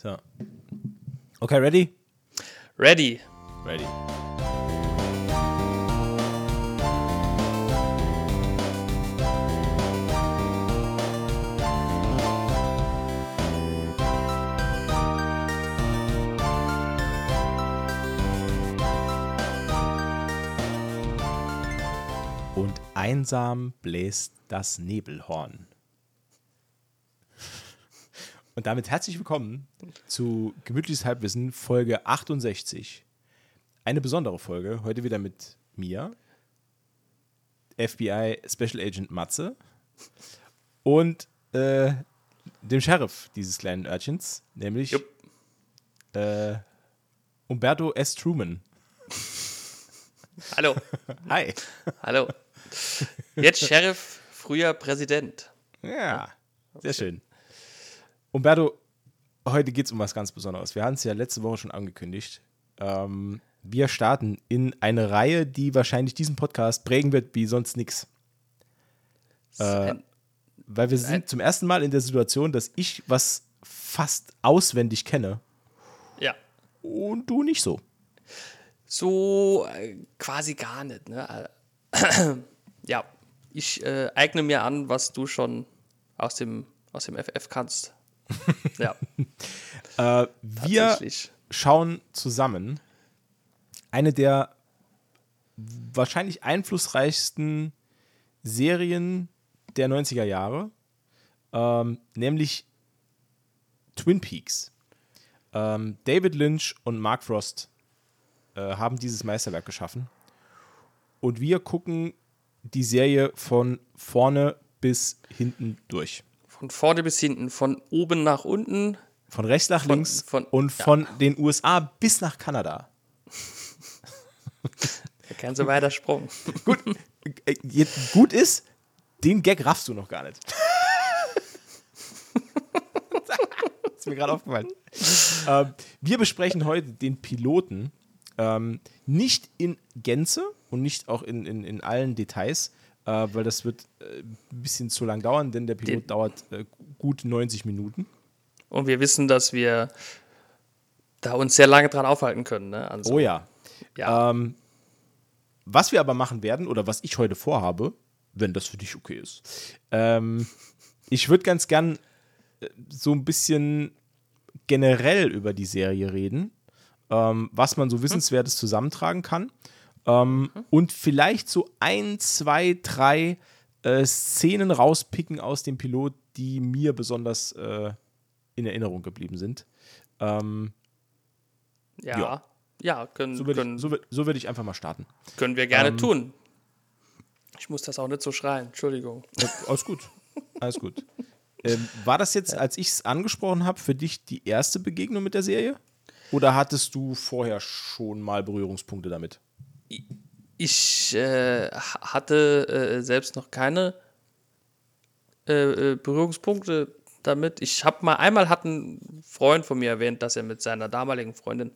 So. Okay, ready? Ready. Ready. Und einsam bläst das Nebelhorn. Und damit herzlich willkommen zu Gemütliches Halbwissen, Folge 68. Eine besondere Folge, heute wieder mit mir, FBI Special Agent Matze und äh, dem Sheriff dieses kleinen Örtchens, nämlich äh, Umberto S. Truman. Hallo. Hi. Hallo. Jetzt Sheriff, früher Präsident. Ja, sehr schön. Umberto, heute geht es um was ganz Besonderes. Wir hatten es ja letzte Woche schon angekündigt. Ähm, wir starten in eine Reihe, die wahrscheinlich diesen Podcast prägen wird wie sonst nichts. Äh, weil wir sind zum ersten Mal in der Situation, dass ich was fast auswendig kenne Ja. und du nicht so. So äh, quasi gar nicht. Ne? Ja. Ich äh, eigne mir an, was du schon aus dem, aus dem FF kannst. Ja, Äh, wir schauen zusammen eine der wahrscheinlich einflussreichsten Serien der 90er Jahre, ähm, nämlich Twin Peaks. Ähm, David Lynch und Mark Frost äh, haben dieses Meisterwerk geschaffen. Und wir gucken die Serie von vorne bis hinten durch. Von vorne bis hinten, von oben nach unten. Von rechts nach links von- und ja. von den USA bis nach Kanada. Kein so weiter Sprung. Gut, äh, jetzt gut ist, den Gag raffst du noch gar nicht. ist mir gerade aufgefallen. Ähm, wir besprechen heute den Piloten ähm, nicht in Gänze und nicht auch in, in, in allen Details, äh, weil das wird äh, ein bisschen zu lang dauern, denn der Pilot Den- dauert äh, gut 90 Minuten. Und wir wissen, dass wir da uns sehr lange dran aufhalten können. Ne? Also, Oh ja. ja. Ähm, was wir aber machen werden, oder was ich heute vorhabe, wenn das für dich okay ist, ähm, ich würde ganz gern äh, so ein bisschen generell über die Serie reden, ähm, was man so Wissenswertes zusammentragen kann ähm, und vielleicht so ein, zwei, drei äh, Szenen rauspicken aus dem Pilot, die mir besonders äh, in Erinnerung geblieben sind. Ähm, ja. ja. Ja, können, so würde ich, so so würd ich einfach mal starten. können wir gerne ähm, tun. Ich muss das auch nicht so schreien, Entschuldigung. Ja, alles gut. Alles gut. Ähm, war das jetzt, als ich es angesprochen habe, für dich die erste Begegnung mit der Serie? Oder hattest du vorher schon mal Berührungspunkte damit? Ich äh, ha- hatte äh, selbst noch keine äh, äh, Berührungspunkte damit. Ich habe mal einmal hat ein Freund von mir erwähnt, dass er mit seiner damaligen Freundin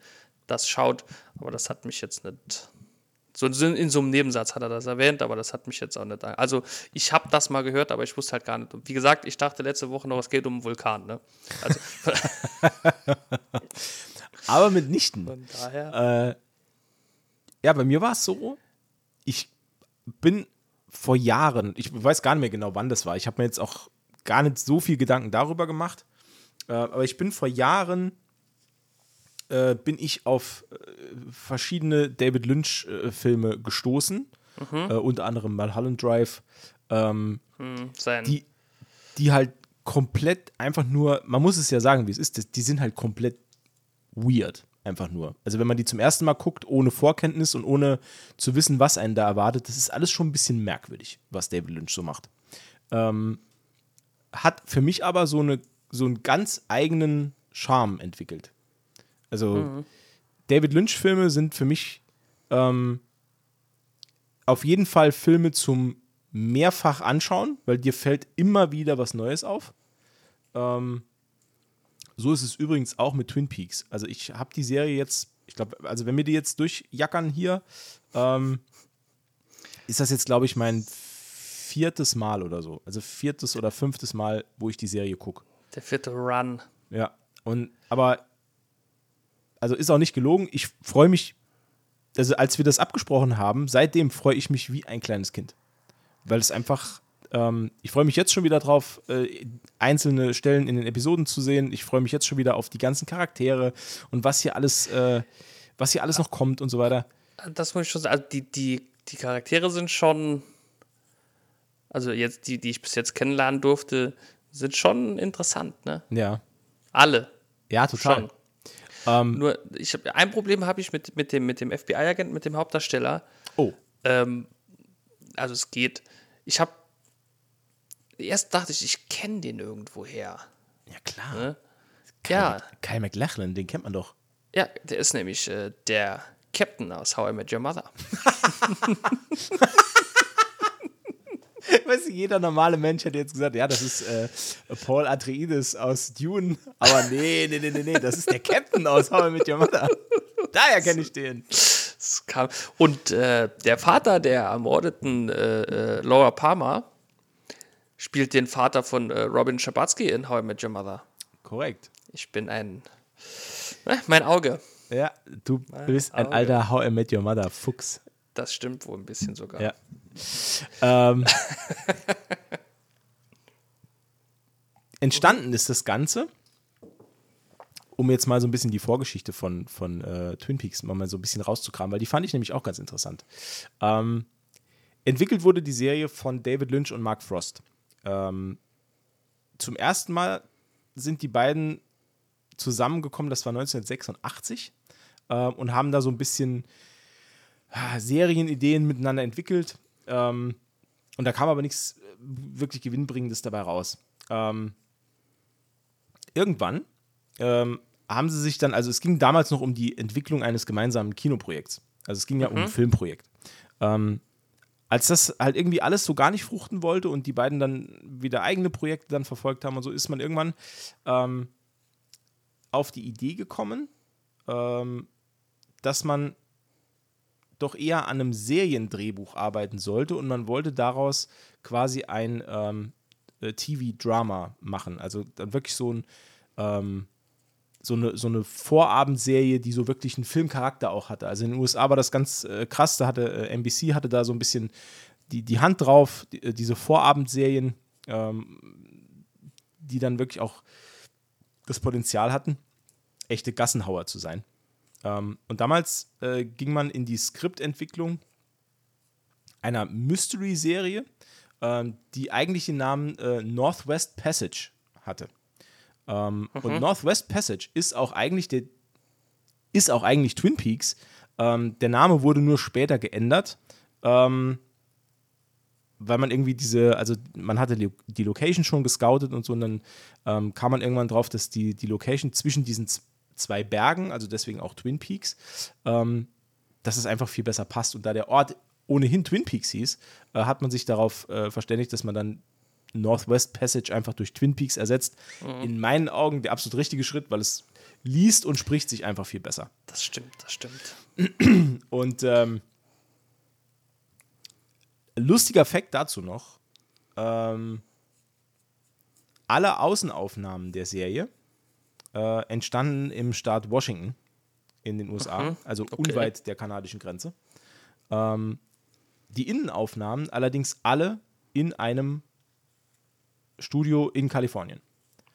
das schaut, aber das hat mich jetzt nicht. So in in so einem Nebensatz hat er das erwähnt, aber das hat mich jetzt auch nicht. Also ich habe das mal gehört, aber ich wusste halt gar nicht. Wie gesagt, ich dachte letzte Woche noch, es geht um einen Vulkan. Ne? Also Aber mitnichten. von daher. Äh, ja, bei mir war es so, ich bin vor Jahren, ich weiß gar nicht mehr genau, wann das war. Ich habe mir jetzt auch gar nicht so viel Gedanken darüber gemacht. Äh, aber ich bin vor Jahren, äh, bin ich auf äh, verschiedene David Lynch-Filme gestoßen. Äh, unter anderem Mulholland Drive. Ähm, hm, sein. die, die halt komplett einfach nur, man muss es ja sagen, wie es ist, die sind halt komplett weird. Einfach nur. Also wenn man die zum ersten Mal guckt, ohne Vorkenntnis und ohne zu wissen, was einen da erwartet, das ist alles schon ein bisschen merkwürdig, was David Lynch so macht. Ähm, hat für mich aber so, eine, so einen ganz eigenen Charme entwickelt. Also David Lynch-Filme sind für mich ähm, auf jeden Fall Filme zum mehrfach anschauen, weil dir fällt immer wieder was Neues auf. Ähm, so ist es übrigens auch mit Twin Peaks. Also ich habe die Serie jetzt, ich glaube, also wenn wir die jetzt durchjackern hier, ähm, ist das jetzt, glaube ich, mein viertes Mal oder so. Also viertes oder fünftes Mal, wo ich die Serie gucke. Der vierte Run. Ja. Und aber, also ist auch nicht gelogen, ich freue mich, also als wir das abgesprochen haben, seitdem freue ich mich wie ein kleines Kind. Weil es einfach, ähm, ich freue mich jetzt schon wieder drauf, äh, einzelne Stellen in den Episoden zu sehen. Ich freue mich jetzt schon wieder auf die ganzen Charaktere und was hier alles, äh, was hier alles noch kommt und so weiter. Das muss ich schon sagen. Also die, die, die Charaktere sind schon, also jetzt die, die ich bis jetzt kennenlernen durfte, sind schon interessant, ne? Ja. Alle. Ja, total. Ähm, Nur, ich hab, ein Problem habe ich mit, mit dem, mit dem FBI-Agent, mit dem Hauptdarsteller. Oh. Ähm, also es geht. Ich habe erst dachte ich, ich kenne den irgendwoher. Ja, klar. Ne? Kyle, Ja. Kyle McLachlan, den kennt man doch. Ja, der ist nämlich äh, der Captain aus How I Met Your Mother. Weißt du, jeder normale Mensch hätte jetzt gesagt, ja, das ist äh, Paul Atreides aus Dune. Aber nee, nee, nee, nee, nee, das ist der Captain aus How I Met Your Mother. Daher kenne ich den. Und äh, der Vater der ermordeten äh, äh, Laura Palmer spielt den Vater von äh, Robin Schabatsky in How I Met Your Mother. Korrekt. Ich bin ein. Äh, mein Auge. Ja, du bist ein Auge. alter How I Met Your Mother Fuchs. Das stimmt wohl ein bisschen sogar. Ja. ähm, entstanden ist das Ganze, um jetzt mal so ein bisschen die Vorgeschichte von, von äh, Twin Peaks mal so ein bisschen rauszukramen, weil die fand ich nämlich auch ganz interessant. Ähm, entwickelt wurde die Serie von David Lynch und Mark Frost. Ähm, zum ersten Mal sind die beiden zusammengekommen, das war 1986, ähm, und haben da so ein bisschen ah, Serienideen miteinander entwickelt. Ähm, und da kam aber nichts äh, wirklich Gewinnbringendes dabei raus. Ähm, irgendwann ähm, haben sie sich dann, also es ging damals noch um die Entwicklung eines gemeinsamen Kinoprojekts. Also es ging ja um ein Filmprojekt. Ähm, als das halt irgendwie alles so gar nicht fruchten wollte und die beiden dann wieder eigene Projekte dann verfolgt haben und so, ist man irgendwann ähm, auf die Idee gekommen, ähm, dass man doch eher an einem Seriendrehbuch arbeiten sollte und man wollte daraus quasi ein ähm, äh, TV-Drama machen. Also dann wirklich so ein ähm, so eine, so eine Vorabendserie, die so wirklich einen Filmcharakter auch hatte. Also in den USA war das ganz äh, krass, da hatte äh, NBC hatte da so ein bisschen die, die Hand drauf, die, äh, diese Vorabendserien, ähm, die dann wirklich auch das Potenzial hatten, echte Gassenhauer zu sein. Ähm, und damals äh, ging man in die Skriptentwicklung einer Mystery-Serie, ähm, die eigentlich den Namen äh, Northwest Passage hatte. Ähm, Und Northwest Passage ist auch eigentlich der, ist auch eigentlich Twin Peaks. Ähm, der Name wurde nur später geändert, ähm, weil man irgendwie diese, also man hatte die, die Location schon gescoutet und so, und dann ähm, kam man irgendwann drauf, dass die, die Location zwischen diesen zwei Bergen, also deswegen auch Twin Peaks, ähm, dass es einfach viel besser passt. Und da der Ort ohnehin Twin Peaks hieß, äh, hat man sich darauf äh, verständigt, dass man dann Northwest Passage einfach durch Twin Peaks ersetzt. In meinen Augen der absolut richtige Schritt, weil es liest und spricht sich einfach viel besser. Das stimmt, das stimmt. Und ähm, lustiger Fakt dazu noch: ähm, Alle Außenaufnahmen der Serie äh, entstanden im Staat Washington in den USA, also okay. unweit der kanadischen Grenze. Ähm, die Innenaufnahmen allerdings alle in einem Studio in Kalifornien.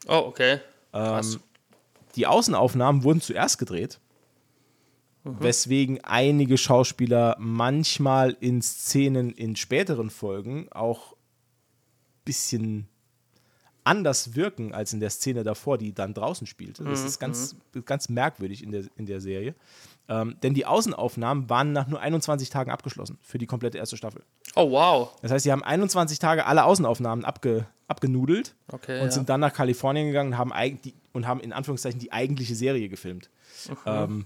Oh, okay. Ähm, die Außenaufnahmen wurden zuerst gedreht, weswegen einige Schauspieler manchmal in Szenen in späteren Folgen auch ein bisschen anders wirken als in der Szene davor, die dann draußen spielte. Das ist ganz, ganz merkwürdig in der, in der Serie. Ähm, denn die Außenaufnahmen waren nach nur 21 Tagen abgeschlossen für die komplette erste Staffel. Oh, wow. Das heißt, sie haben 21 Tage alle Außenaufnahmen abge, abgenudelt Okay. und ja. sind dann nach Kalifornien gegangen und haben, die, und haben in Anführungszeichen die eigentliche Serie gefilmt. Ähm,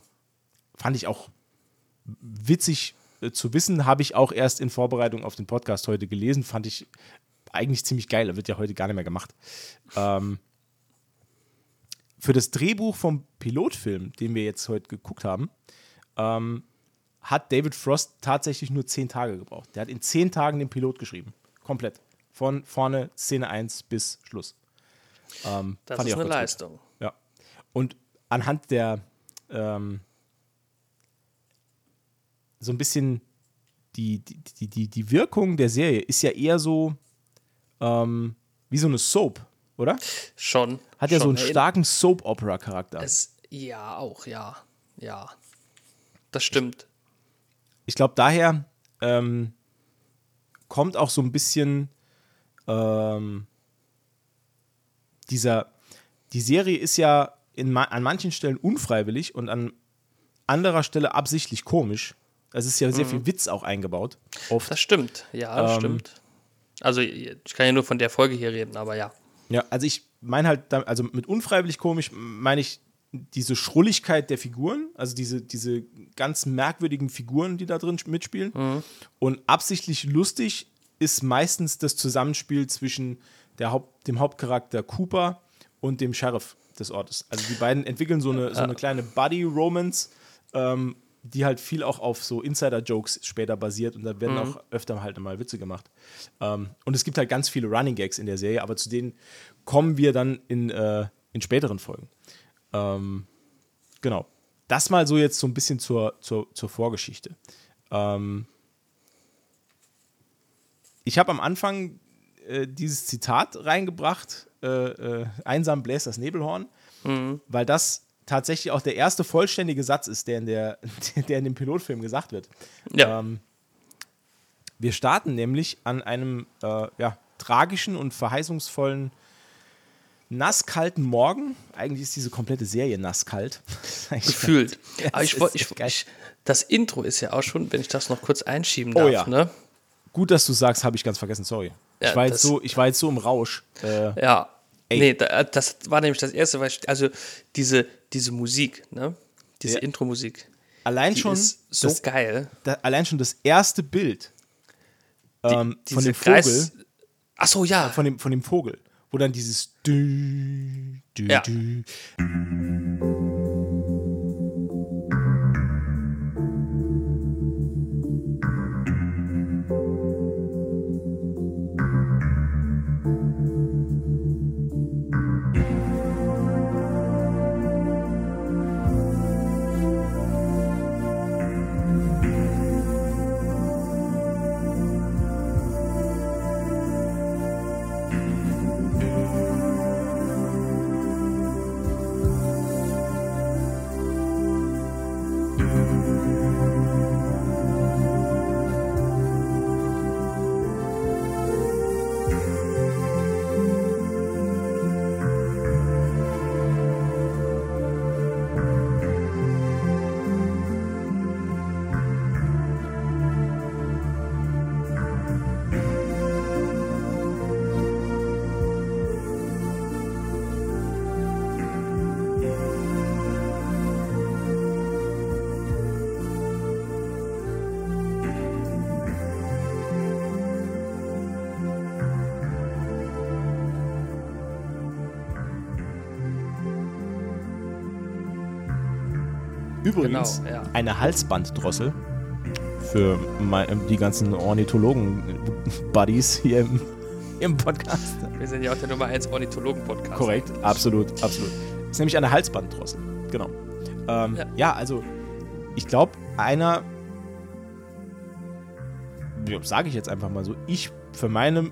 fand ich auch witzig äh, zu wissen, habe ich auch erst in Vorbereitung auf den Podcast heute gelesen, fand ich eigentlich ziemlich geil, da wird ja heute gar nicht mehr gemacht. Ähm, für das Drehbuch vom Pilotfilm, den wir jetzt heute geguckt haben, ähm, hat David Frost tatsächlich nur zehn Tage gebraucht. Der hat in zehn Tagen den Pilot geschrieben. Komplett. Von vorne Szene 1 bis Schluss. Ähm, das ist eine ganz gut. Leistung. Ja. und anhand der ähm, so ein bisschen die, die, die, die Wirkung der Serie ist ja eher so ähm, wie so eine Soap, oder? Schon. Hat ja schon. so einen starken Soap-Opera-Charakter. Ja, auch, ja. Ja. Das stimmt. Ich glaube, daher ähm, kommt auch so ein bisschen ähm, dieser. Die Serie ist ja in, an manchen Stellen unfreiwillig und an anderer Stelle absichtlich komisch. Es ist ja sehr viel Witz auch eingebaut. Oft. Das stimmt. Ja, das Ähm. stimmt. Also, ich kann ja nur von der Folge hier reden, aber ja. Ja, also ich meine halt, also mit unfreiwillig komisch meine ich diese Schrulligkeit der Figuren, also diese, diese ganz merkwürdigen Figuren, die da drin mitspielen. Und absichtlich lustig ist meistens das Zusammenspiel zwischen der Haupt, dem Hauptcharakter Cooper und dem Sheriff des Ortes. Also die beiden entwickeln so eine, so eine kleine Buddy-Romance, ähm, die halt viel auch auf so Insider-Jokes später basiert und da werden auch öfter halt mal Witze gemacht. Ähm, und es gibt halt ganz viele Running Gags in der Serie, aber zu denen kommen wir dann in, äh, in späteren Folgen. Ähm, genau. Das mal so jetzt so ein bisschen zur, zur, zur Vorgeschichte. Ähm, ich habe am Anfang äh, dieses Zitat reingebracht, äh, äh, einsam bläst das Nebelhorn, weil das tatsächlich auch der erste vollständige Satz ist, der in, der, der in dem Pilotfilm gesagt wird. Ja. Ähm, wir starten nämlich an einem äh, ja, tragischen und verheißungsvollen nasskalten Morgen. Eigentlich ist diese komplette Serie nasskalt. Gefühlt. Aber ich, wollt- ist ich, geil. ich, das Intro ist ja auch schon, wenn ich das noch kurz einschieben Oh darf, ja. ne? Gut, dass du sagst, habe ich ganz vergessen, sorry. Ja, ich, war jetzt so, ich war jetzt so im Rausch. Äh, Ja. Ey. Nee, da, das war nämlich das erste, weil ich, also diese, diese Musik, ne? Diese Ja. Intro-Musik, allein, schon ist so das, geil. da, allein schon das erste Bild ähm, Die- von dem Vogel, Kreis- Ach so, ja. von dem, von dem Vogel, wo dann dieses dü, dü, Ja. dü, Übrigens, Genau, ja. eine Halsbanddrossel für die ganzen Ornithologen-Buddies hier im, im Podcast. Wir sind ja auch der Nummer 1 Ornithologen-Podcast. Korrekt, absolut, absolut. Ist nämlich eine Halsbanddrossel. Genau. Ähm, ja. Ja. also ich glaube, einer, sage ich jetzt einfach mal so, ich für meinem,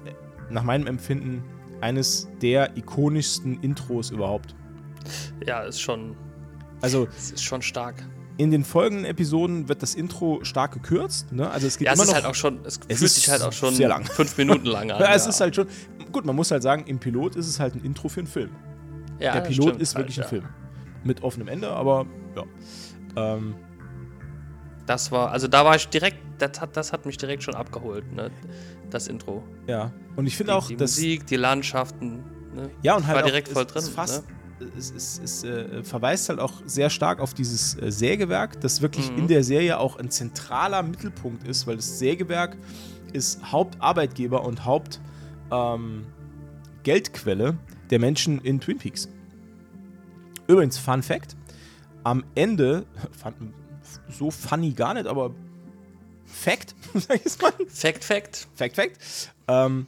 nach meinem Empfinden eines der ikonischsten Intros überhaupt. Ja, ist schon, Also es ist schon stark. in den folgenden Episoden wird das Intro stark gekürzt. Ne? Also es geht Ja, es immer ist noch. halt auch schon, es, fühlt ist sich halt auch schon sehr lang. fünf Minuten lang an. ja, es ist halt schon. Gut, man muss halt sagen, im Pilot ist es halt ein Intro für einen Film. ja, Der das Pilot stimmt ist wirklich halt, ein Film. Mit offenem Ende, aber ja. Ähm, Das war, also da war ich direkt, das hat, das hat mich direkt schon abgeholt, ne? Das Intro. ja. Und ich Die, finde auch, die dass. Musik, die Landschaften, ne? Ja, und halt war direkt es, voll drin. Es, fast, ne? Es, es, es äh, verweist halt auch sehr stark auf dieses äh, Sägewerk, das wirklich Mhm. in der Serie auch ein zentraler Mittelpunkt ist, weil das Sägewerk ist Hauptarbeitgeber und Hauptgeldquelle ähm, Geldquelle der Menschen in Twin Peaks. Übrigens, Fun Fact: Am Ende, fun, so funny gar nicht, aber Fact, sag ich es mal. Fact, Fact. Fact, Fact. Ähm,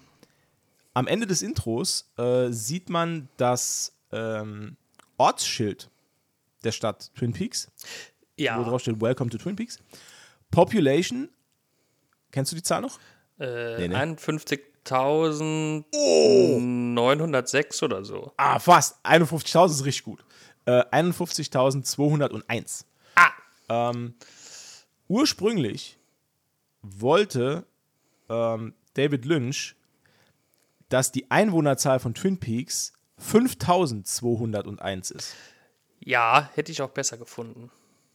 am Ende des Intros äh, sieht man das ähm, Ortsschild der Stadt Twin Peaks, wo Ja, drauf steht Welcome to Twin Peaks. Population, kennst du die Zahl noch? äh, Nee, nee. 51.906 oder so. Ah, fast. 51.000 ist richtig gut. Äh, 51.201. Ah, Ähm, ursprünglich wollte ähm, David Lynch, dass die Einwohnerzahl von Twin Peaks 5201 ist. ja, hätte ich auch besser gefunden.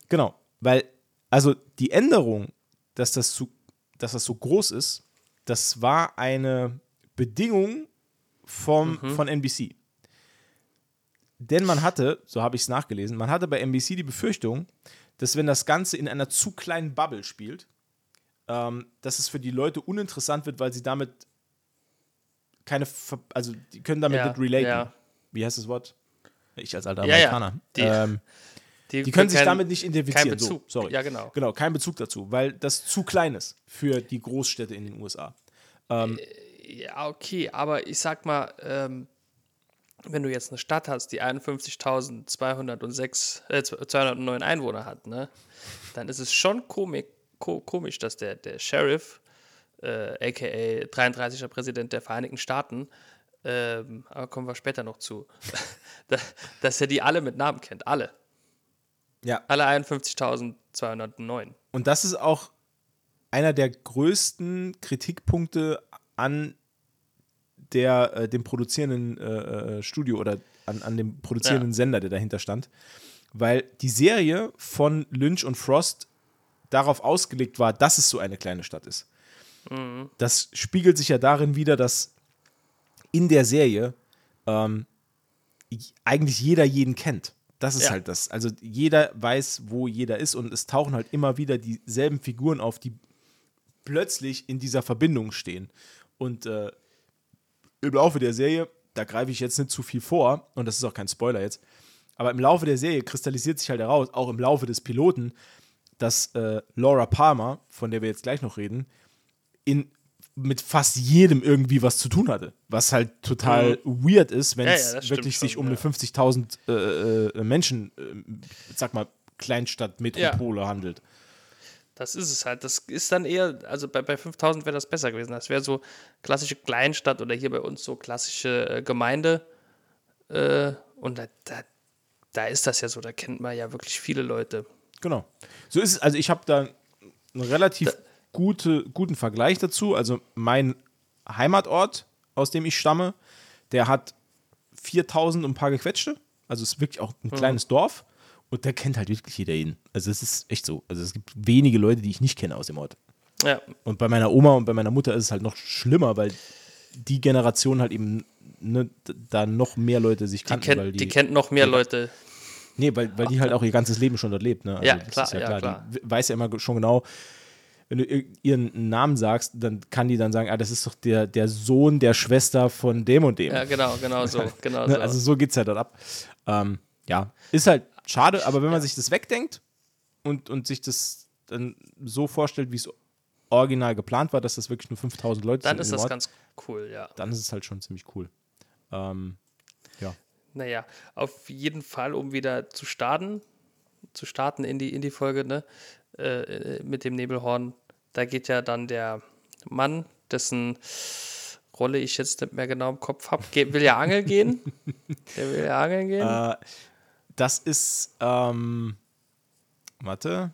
Genau, weil, also die Änderung, dass das, zu, dass das so groß ist, das war eine Bedingung vom, von NBC. Denn man hatte, so habe ich es nachgelesen, man hatte bei NBC die Befürchtung, dass wenn das Ganze in einer zu kleinen Bubble spielt, ähm, dass es für die Leute uninteressant wird, weil sie damit keine, Ver also die können damit Ja, nicht relaten. ja. Wie heißt das Wort? Ich als alter Ja, ja. Amerikaner. Die- ähm, die können sich kein- damit nicht identifizieren. kein Bezug. So, sorry. Ja, genau. Genau, kein Bezug dazu, weil das zu klein ist für die Großstädte in den USA. Ja, okay, aber ich sag mal, ähm, wenn du jetzt eine Stadt hast, die 51.206, äh, 209 Einwohner hat, ne, dann ist es schon komik, ko komisch, dass der, der Sheriff, äh, aka 33. Präsident der Vereinigten Staaten, ähm, aber kommen wir später noch zu, da- dass er die alle mit Namen kennt, alle. Ja. Alle 51.209. Und das ist auch einer der größten Kritikpunkte an der, äh, dem produzierenden äh, äh, Studio oder an, an dem produzierenden Ja. Sender, der dahinter stand. Weil die Serie von Lynch und Frost darauf ausgelegt war, dass es so eine kleine Stadt ist. Das spiegelt sich ja darin wieder, dass in der Serie ähm, eigentlich jeder jeden kennt. Das ist Ja. halt das. Also jeder weiß, wo jeder ist und es tauchen halt immer wieder dieselben Figuren auf, die plötzlich in dieser Verbindung stehen. Und äh, im Laufe der Serie, da greife ich jetzt nicht zu viel vor, und das ist auch kein Spoiler jetzt, aber im Laufe der Serie kristallisiert sich halt heraus, auch im Laufe des Piloten, dass äh, Laura Palmer, von der wir jetzt gleich noch reden, in, mit fast jedem irgendwie was zu tun hatte. Was halt total weird ist, wenn Ja, es ja, stimmt wirklich schon, sich um ja. eine 50.000 äh, äh, Menschen, äh, sag mal, Kleinstadt, Metropole handelt. Das ist es halt. Das ist dann eher, also bei, bei 5000 wäre das besser gewesen. Das wäre so klassische Kleinstadt oder hier bei uns so klassische äh, Gemeinde. Äh, und da, da, da ist das ja so, da kennt man ja wirklich viele Leute. Genau. So ist es, also ich habe da einen relativ gute, guten Vergleich dazu. Also mein Heimatort, aus dem ich stamme, der hat 4000 und ein paar gequetschte. Also ist wirklich auch ein kleines Dorf. Und da kennt halt wirklich jeder ihn. Also es ist echt so. Also es gibt wenige Leute, die ich nicht kenne aus dem Ort. Ja, Und bei meiner Oma und bei meiner Mutter ist es halt noch schlimmer, weil die Generation halt eben ne, da noch mehr Leute sich die, kannten. weil kennt, die, kennt noch mehr Leute. Nee, weil, weil die halt auch ihr ganzes Leben schon dort lebt. Ne? Also Ja, klar, ja ja, klar. klar. Die weiß ja immer schon genau, wenn du ihren Namen sagst, dann kann die dann sagen, ah, das ist doch der, der Sohn der Schwester von dem und dem. Ja, genau, genau so. Genau Ne? so. Also so geht es halt dort ab. Ähm, ja, ist halt schade, aber wenn man sich das wegdenkt und, und sich das dann so vorstellt, wie es original geplant war, dass das wirklich nur 5000 Leute dann sind ist in dem das Ort, ganz cool, ja. dann ist es halt schon ziemlich cool. Ähm, ja. Naja, auf jeden Fall, um wieder zu starten, zu starten in die, in die Folge, ne, äh, mit dem Nebelhorn, da geht ja dann der Mann, dessen Rolle ich jetzt nicht mehr genau im Kopf habe, will ja angeln gehen. Der will ja angeln gehen. Äh, das ist, ähm, warte.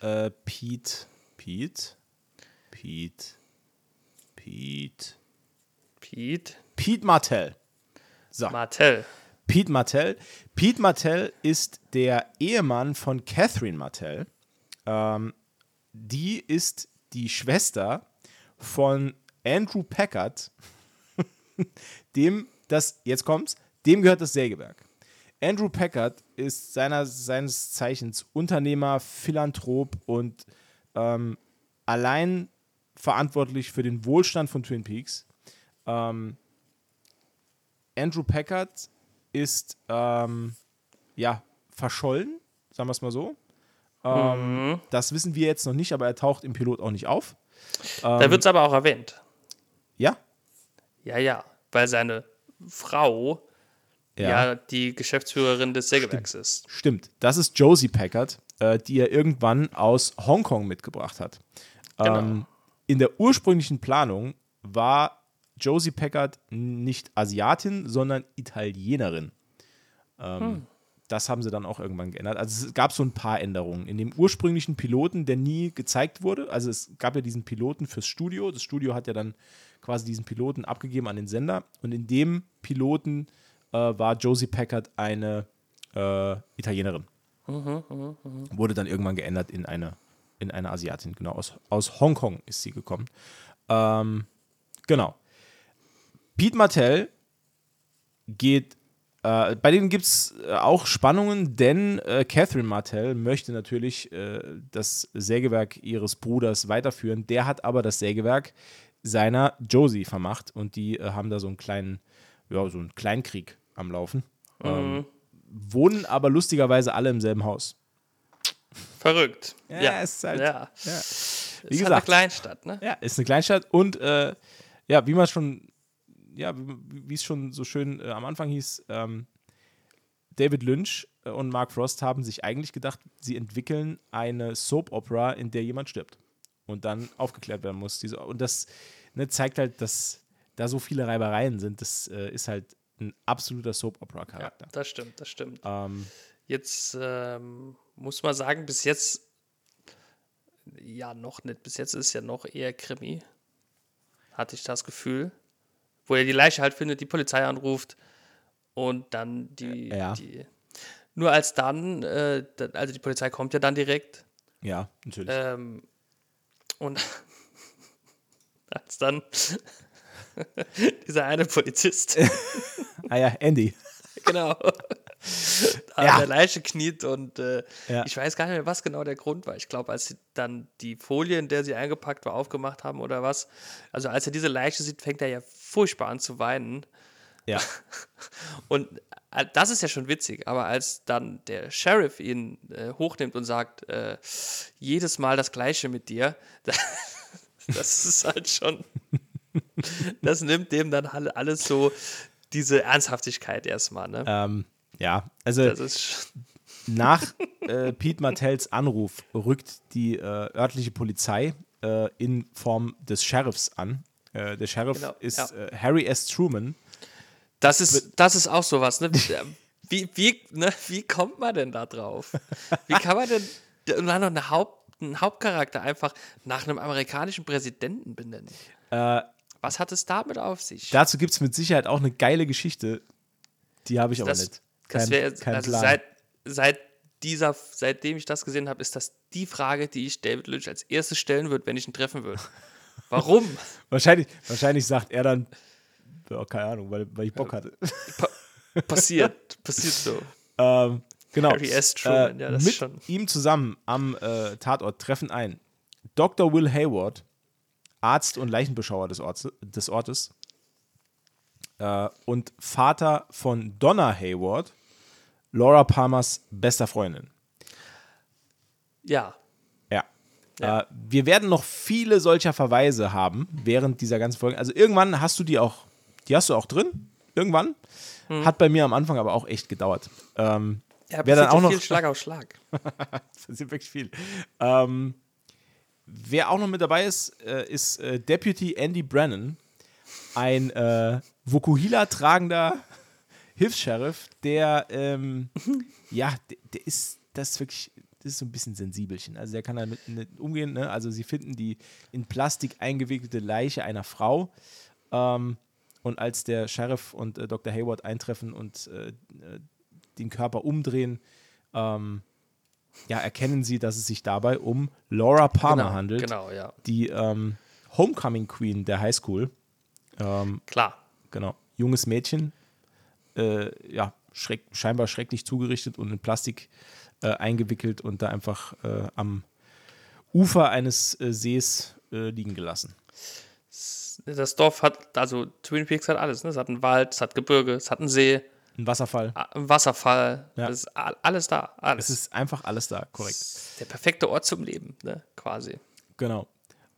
Äh, Pete. Pete. Pete. Pete. Pete Pete Martell. So, Martell. Pete Martell. Pete Martell ist der Ehemann von Catherine Martell. Ähm, die ist die Schwester von Andrew Packard, dem das, jetzt kommt's, dem gehört das Sägewerk. Andrew Packard ist seiner, seines Zeichens Unternehmer, Philanthrop und ähm, allein verantwortlich für den Wohlstand von Twin Peaks. Ähm, Andrew Packard ist ähm, ja verschollen, sagen wir es mal so. Ähm, Das wissen wir jetzt noch nicht, aber er taucht im Pilot auch nicht auf. da wird es aber auch erwähnt. Ja, Ja, ja, weil seine Frau Ja. ja, die Geschäftsführerin des Sägewerks ist. Stimmt. Das ist Josie Packard, äh, die er irgendwann aus Hongkong mitgebracht hat. Genau. Ähm, in der ursprünglichen Planung war Josie Packard nicht Asiatin, sondern Italienerin. Ähm, Das haben sie dann auch irgendwann geändert. Also es gab so ein paar Änderungen. In dem ursprünglichen Piloten, der nie gezeigt wurde, also es gab ja diesen Piloten fürs Studio. Das Studio hat ja dann quasi diesen Piloten abgegeben an den Sender. Und in dem Piloten äh, war Josie Packard eine äh, Italienerin. Wurde dann irgendwann geändert in eine, in eine Asiatin. Genau, aus, aus Hongkong ist sie gekommen. Ähm, genau. Pete Martell geht, äh, bei denen gibt es äh, auch Spannungen, denn äh, Catherine Martell möchte natürlich äh, das Sägewerk ihres Bruders weiterführen. Der hat aber das Sägewerk seiner Josie vermacht und die äh, haben da so einen kleinen, ja, so einen Kleinkrieg am Laufen. Ähm, wohnen aber lustigerweise alle im selben Haus. Verrückt. Ja, Ja, es ist halt- ja. Ja. Wie ist halt eine gesagt, Kleinstadt, ne? Ja, ist eine Kleinstadt und äh, ja, wie man schon, ja, wie es schon so schön äh, am Anfang hieß, ähm, David Lynch äh, und Mark Frost haben sich eigentlich gedacht, sie entwickeln eine Soap Opera, in der jemand stirbt und dann aufgeklärt werden muss. Diese, und das ne, zeigt halt, dass da so viele Reibereien sind. Das äh, ist halt ein absoluter Soap Opera Ja, Charakter. das stimmt, das stimmt. Ähm, Jetzt ähm, muss man sagen, bis jetzt, ja, noch nicht. Bis jetzt ist es ja noch eher Krimi. Hatte ich das Gefühl. Wo er die Leiche halt findet, die Polizei anruft und dann die. Ja. die nur als dann, äh, also die Polizei kommt ja dann direkt ja, natürlich. ähm, und als dann dieser eine Polizist ah ja, Andy. genau. An Ja. der Leiche kniet und äh, Ja. ich weiß gar nicht mehr, was genau der Grund war. Ich glaube, als sie dann die Folie, in der sie eingepackt war, aufgemacht haben oder was. Also als er diese Leiche sieht, fängt er ja furchtbar an zu weinen. Ja. Und äh, das ist ja schon witzig, aber als dann der Sheriff ihn äh, hochnimmt und sagt, äh, jedes Mal das Gleiche mit dir, das ist halt schon, das nimmt dem dann alle- alles so diese Ernsthaftigkeit erstmal, ne? ähm, ja, also Nach äh, Pete Martells Anruf rückt die äh, örtliche Polizei äh, in Form des Sheriffs an. Äh, der Sheriff Genau, ist ja. äh, Harry S. Truman. Das ist, das ist auch sowas, ne? Wie, wie, ne? wie kommt man denn da drauf? Wie kann man denn und dann noch eine Haupt, einen Hauptcharakter einfach nach einem amerikanischen Präsidenten benennen? Was hat es damit auf sich? Dazu gibt es mit Sicherheit auch eine geile Geschichte. Die habe ich aber das, nicht. Das Kein- wäre kein also Plan. seit, seit dieser, seitdem ich das gesehen habe, ist das die Frage, die ich David Lynch als erstes stellen würde, wenn ich ihn treffen würde. Warum? wahrscheinlich, wahrscheinlich sagt er dann, ja, keine Ahnung, weil, weil ich Bock hatte. Pa passiert, passiert so. ähm, genau. Harry S. Truman, äh, ja, das ist mit schon- ihm zusammen am äh, Tatort treffen ein Dr. Will Hayward, Arzt und Leichenbeschauer des, Orts, des Ortes, äh, und Vater von Donna Hayward, Laura Palmers bester Freundin. Ja, Ja. Ja. Äh, wir werden noch viele solcher Verweise haben während dieser ganzen Folge. Also irgendwann hast du die auch, die hast du auch drin. Irgendwann. Hm. Hat bei mir am Anfang aber auch echt gedauert. Ähm, ja Wer dann auch noch- viel Schlag auf Schlag. Das ist wirklich viel. Ähm, wer auch noch mit dabei ist, äh, ist äh, Deputy Andy Brennan, ein äh, Vokuhila tragender Hilfs-Sheriff, der, ähm, ja, der, der ist, das ist wirklich, das ist so ein bisschen sensibelchen. Also der kann damit nicht umgehen. Ne? Also sie finden die in Plastik eingewickelte Leiche einer Frau. Ähm, und als der Sheriff und äh, Dr. Hayward eintreffen und äh, äh, den Körper umdrehen, ähm, ja, erkennen sie, dass es sich dabei um Laura Palmer genau, handelt, Genau, ja. die ähm, Homecoming Queen der Highschool. Ähm, Klar. genau, junges Mädchen, äh, ja, schreck, scheinbar schrecklich zugerichtet und in Plastik äh, eingewickelt und da einfach äh, am Ufer eines äh, Sees äh, liegen gelassen. Das Dorf hat, also Twin Peaks hat alles. Ne? Es hat einen Wald, es hat Gebirge, es hat einen See, Ein Wasserfall. einen Wasserfall. Ja. Es ist alles da. Alles. Es ist einfach alles da, korrekt. der perfekte Ort zum Leben, ne? quasi. Genau.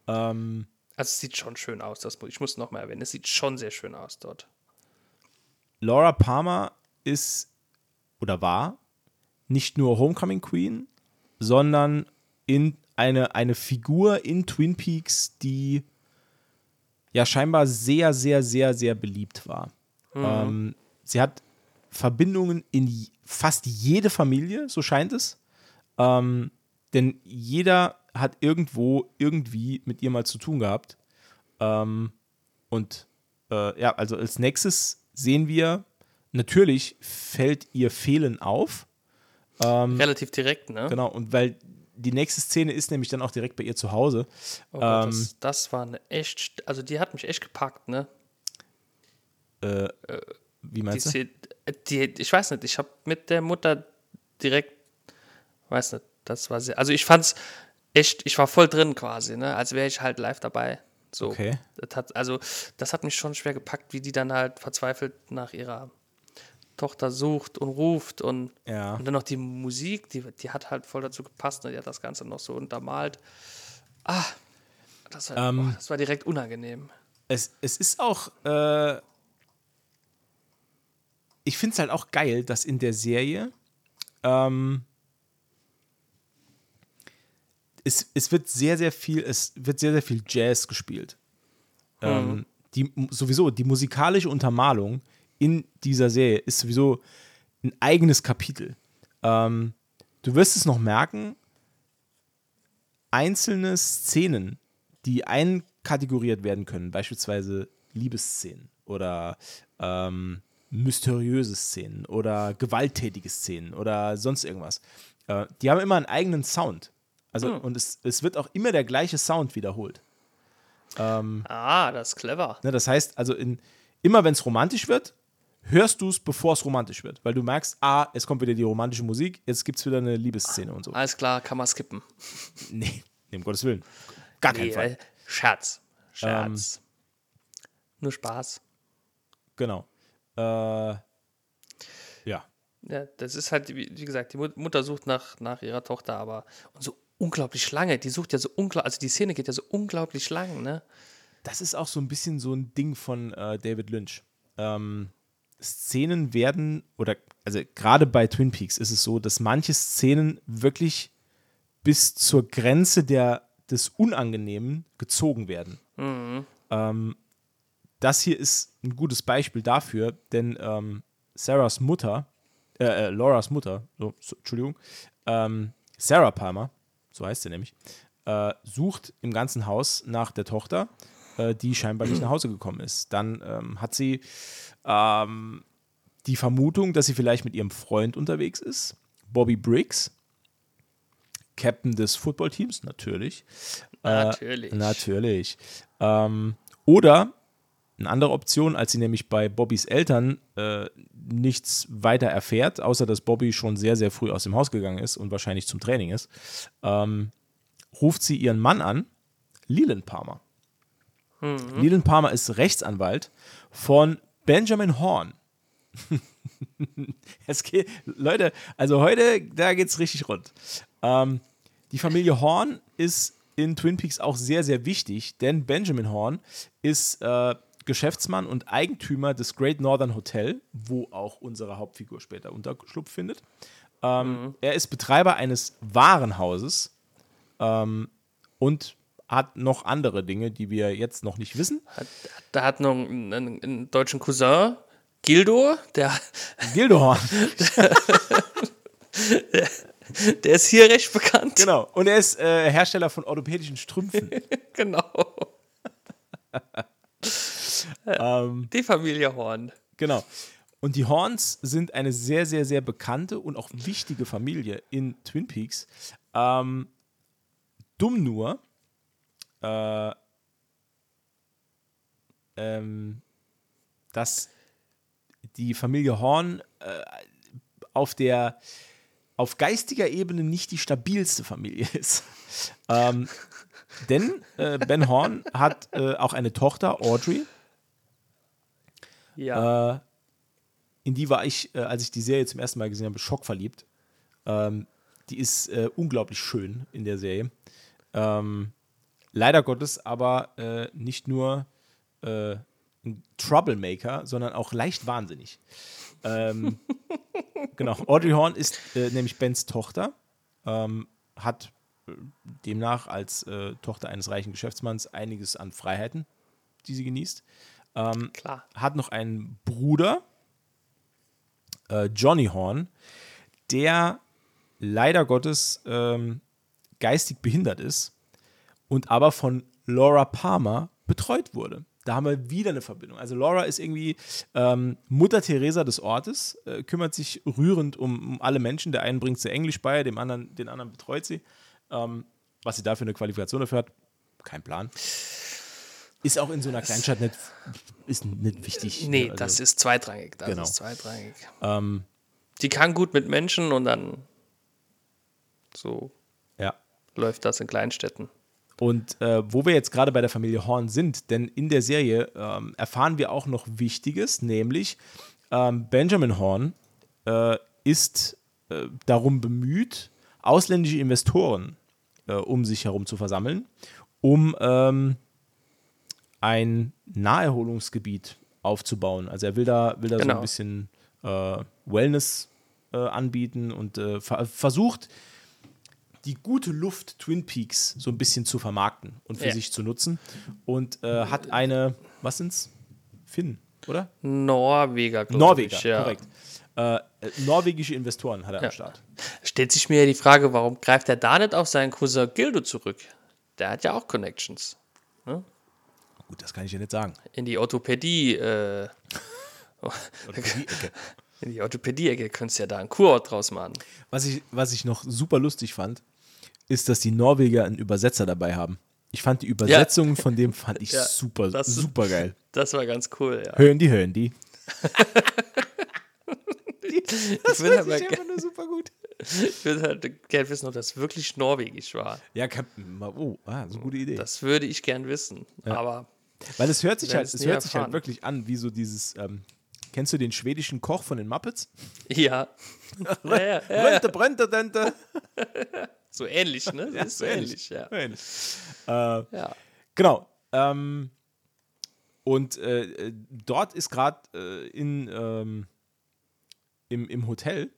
Ähm, Also es sieht schon schön aus. Das, ich muss noch mal erwähnen, es sieht schon sehr schön aus dort. Laura Palmer ist oder war nicht nur Homecoming Queen, sondern in eine, eine Figur in Twin Peaks, die ja scheinbar sehr, sehr, sehr, sehr beliebt war. Ähm, sie hat Verbindungen in fast jede Familie, so scheint es. Ähm, denn jeder hat irgendwo irgendwie mit ihr mal zu tun gehabt. Ähm, und äh, ja, also als nächstes sehen wir, natürlich fällt ihr Fehlen auf. Ähm, Relativ direkt, ne? Genau, und weil die nächste Szene ist nämlich dann auch direkt bei ihr zu Hause. Oh Gott, Ähm, das, das war eine echt, also die hat mich echt gepackt, ne? Äh, wie Die, meinst du? Szene- die, ich weiß nicht, ich habe mit der Mutter direkt, weiß nicht, das war sehr, also ich fand's echt, ich war voll drin quasi, ne? Als wäre ich halt live dabei. So. Okay. Das hat, also, das hat mich schon schwer gepackt, wie die dann halt verzweifelt nach ihrer Tochter sucht und ruft und, Ja. und dann noch die Musik, die, die hat halt voll dazu gepasst, ne? Die hat das Ganze noch so untermalt. Ah, das war, Ähm, boah, das war direkt unangenehm. Es, es ist auch. Äh, ich finde es halt auch geil, dass in der Serie. Ähm, es, es wird sehr, sehr viel, es wird sehr, sehr viel Jazz gespielt. Ähm, die, sowieso, die musikalische Untermalung in dieser Serie ist sowieso ein eigenes Kapitel. Ähm, du wirst es noch merken, einzelne Szenen, die einkategoriert werden können, beispielsweise Liebesszenen oder ähm, mysteriöse Szenen oder gewalttätige Szenen oder sonst irgendwas, äh, die haben immer einen eigenen Sound. Also, und es, es wird auch immer der gleiche Sound wiederholt. Ah, das ist clever. Ne, das heißt, also in, immer wenn es romantisch wird, hörst du es, bevor es romantisch wird. Weil du merkst, ah, es kommt wieder die romantische Musik, jetzt gibt es wieder eine Liebesszene und so. Alles klar, kann man skippen. Nee, nee, um Gottes Willen. Gar keinen Nee, Fall. äh, Scherz. Scherz. Nur Spaß. Genau. Äh, ja. Ja, das ist halt, wie, gesagt, die Mut- Mutter sucht nach, nach ihrer Tochter, aber und so unglaublich lange. Die sucht ja so unglaublich, also die Szene geht ja so unglaublich lang, ne? Das ist auch so ein bisschen so ein Ding von äh, David Lynch. Ähm, Szenen werden, oder also gerade bei Twin Peaks ist es so, dass manche Szenen wirklich bis zur Grenze der, des Unangenehmen gezogen werden. Ähm, das hier ist ein gutes Beispiel dafür, denn ähm, Sarahs Mutter, äh, äh, Lauras Mutter, so, so, Entschuldigung, ähm, Sarah Palmer, so heißt sie nämlich, äh, sucht im ganzen Haus nach der Tochter, äh, die scheinbar nicht nach Hause gekommen ist. Dann ähm, hat sie ähm, die Vermutung, dass sie vielleicht mit ihrem Freund unterwegs ist, Bobby Briggs, Captain des Footballteams, natürlich. Natürlich. Äh, natürlich. Ähm, oder eine andere Option, als sie nämlich bei Bobbys Eltern äh, nichts weiter erfährt, außer dass Bobby schon sehr, sehr früh aus dem Haus gegangen ist und wahrscheinlich zum Training ist, ähm, ruft sie ihren Mann an, Leland Palmer. Leland Palmer ist Rechtsanwalt von Benjamin Horn. es geht, Leute, also heute, da geht's richtig rund. Ähm, die Familie Horn ist in Twin Peaks auch sehr, sehr wichtig, denn Benjamin Horn ist äh, Geschäftsmann und Eigentümer des Great Northern Hotel, wo auch unsere Hauptfigur später Unterschlupf findet. Ähm, Er ist Betreiber eines Warenhauses ähm, und hat noch andere Dinge, die wir jetzt noch nicht wissen. Da hat noch einen, einen, einen deutschen Cousin, Gildo, der, Gildo Horn. der ist hier recht bekannt. genau. Und er ist äh, Hersteller von orthopädischen Strümpfen. Genau. Ähm, Die Familie Horn. Genau. Und die Horns sind eine sehr, sehr, sehr bekannte und auch wichtige Familie in Twin Peaks. Ähm, dumm nur, äh, ähm, dass die Familie Horn äh, auf der auf geistiger Ebene nicht die stabilste Familie ist. ähm, denn äh, Ben Horn hat äh, auch eine Tochter, Audrey, Ja. äh, in die war ich, äh, als ich die Serie zum ersten Mal gesehen habe, schockverliebt. Ähm, die ist äh, unglaublich schön in der Serie. Ähm, leider Gottes aber äh, nicht nur äh, ein Troublemaker, sondern auch leicht wahnsinnig. ähm, genau, Audrey Horn ist äh, nämlich Bens Tochter, ähm, hat demnach als Tochter eines reichen Geschäftsmanns einiges an Freiheiten, die sie genießt. Ähm, Klar. hat noch einen Bruder, äh, Johnny Horn, der leider Gottes ähm, geistig behindert ist und aber von Laura Palmer betreut wurde. Da haben wir wieder eine Verbindung. Also Laura ist irgendwie ähm, Mutter Teresa des Ortes, äh, kümmert sich rührend um, um, alle Menschen. Der einen bringt sie Englisch bei, dem anderen, den anderen betreut sie. Ähm, was sie dafür eine Qualifikation dafür hat, kein Plan. Ist auch in so einer Kleinstadt nicht, ist nicht wichtig. Nee, ne? Also, das ist zweitrangig. Das Genau. ist zweitrangig. ähm, Die kann gut mit Menschen und dann so ja. läuft das in Kleinstädten. Und äh, wo wir jetzt gerade bei der Familie Horn sind, denn in der Serie ähm, erfahren wir auch noch Wichtiges, nämlich ähm, Benjamin Horn äh, ist äh, darum bemüht, ausländische Investoren äh, um sich herum zu versammeln, um ähm, ein Naherholungsgebiet aufzubauen. Also er will da, will da so Genau. ein bisschen äh, Wellness äh, anbieten und äh, ver versucht, die gute Luft Twin Peaks so ein bisschen zu vermarkten und für Ja. sich zu nutzen. Und äh, hat eine, was sind's? Finn, oder? Norweger, glaube Norweger, ich. Ja. korrekt. Äh, norwegische Investoren hat er Ja. am Start. Stellt sich mir ja die Frage, warum greift er da nicht auf seinen Cousin Gildo zurück? Der hat ja auch Connections. Gut, das kann ich dir nicht sagen. In die Orthopädie, äh, in die Orthopädie-Ecke könntest du ja da einen Kurort draus machen. Was ich, was ich noch super lustig fand, ist, dass die Norweger einen Übersetzer dabei haben. Ich fand die Übersetzung von dem fand ich Ja, super, das- super geil. Das war ganz cool, ja. Hören die, hören die. Ich würde halt, mal ge- nur super gut. ich würde halt gerne wissen, ob das wirklich norwegisch war. Ja, kann, oh, ah, so eine gute Idee. Das würde ich gern wissen. Aber Weil es hört sich halt, es hört sich halt wirklich an, wie so dieses, ähm, kennst du den schwedischen Koch von den Muppets? ja. ja, ja, ja. Brönte, brönte, dente. So ähnlich, ne? Ist so ähnlich, ja. Ähnlich. Äh, ja. Genau. Ähm, und äh, äh, dort ist gerade äh, in ähm, im, im Hotel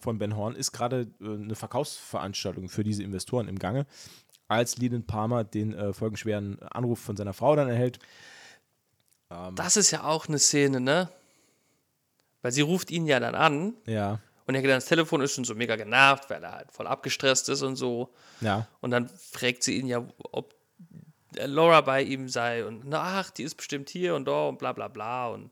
von Ben Horn ist gerade äh, eine Verkaufsveranstaltung für diese Investoren im Gange, als Leland Palmer den äh, folgenschweren Anruf von seiner Frau dann erhält. Das ist ja auch eine Szene, ne? Weil sie ruft ihn ja dann an Ja, und er geht ans Telefon, ist schon so mega genervt, weil er halt voll abgestresst ist und so. ja, Und dann fragt sie ihn ja, ob Laura bei ihm sei und na, ach, die ist bestimmt hier und da und bla bla bla. Und,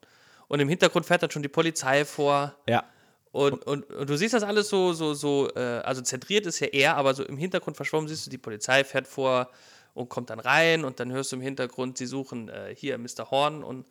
und im Hintergrund fährt dann schon die Polizei vor. ja, Und, und, und du siehst das alles so, so, so, äh, also zentriert ist ja er, aber so im Hintergrund verschwommen siehst du, die Polizei fährt vor und kommt dann rein und dann hörst du im Hintergrund, sie suchen äh, hier Mr. Horn und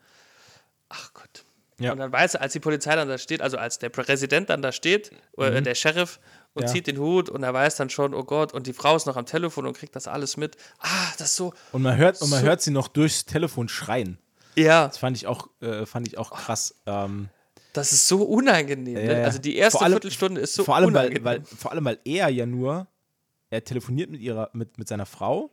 ach Gott. Ja. Und dann weißt du, als die Polizei dann da steht, also als der Präsident dann da steht, oder äh, der Sheriff, und Ja. zieht den Hut und er weiß dann schon, oh Gott, und die Frau ist noch am Telefon und kriegt das alles mit. Ah, das ist so, Und man hört, und man So- hört sie noch durchs Telefon schreien. ja, Das fand ich auch, äh, fand ich auch krass. Ähm, das ist so unangenehm. Ne? ja. Also die erste allem- Viertelstunde ist so vor, allem, weil, unangenehm. weil, vor allem, weil er ja nur, er telefoniert mit, ihrer, mit, mit seiner Frau,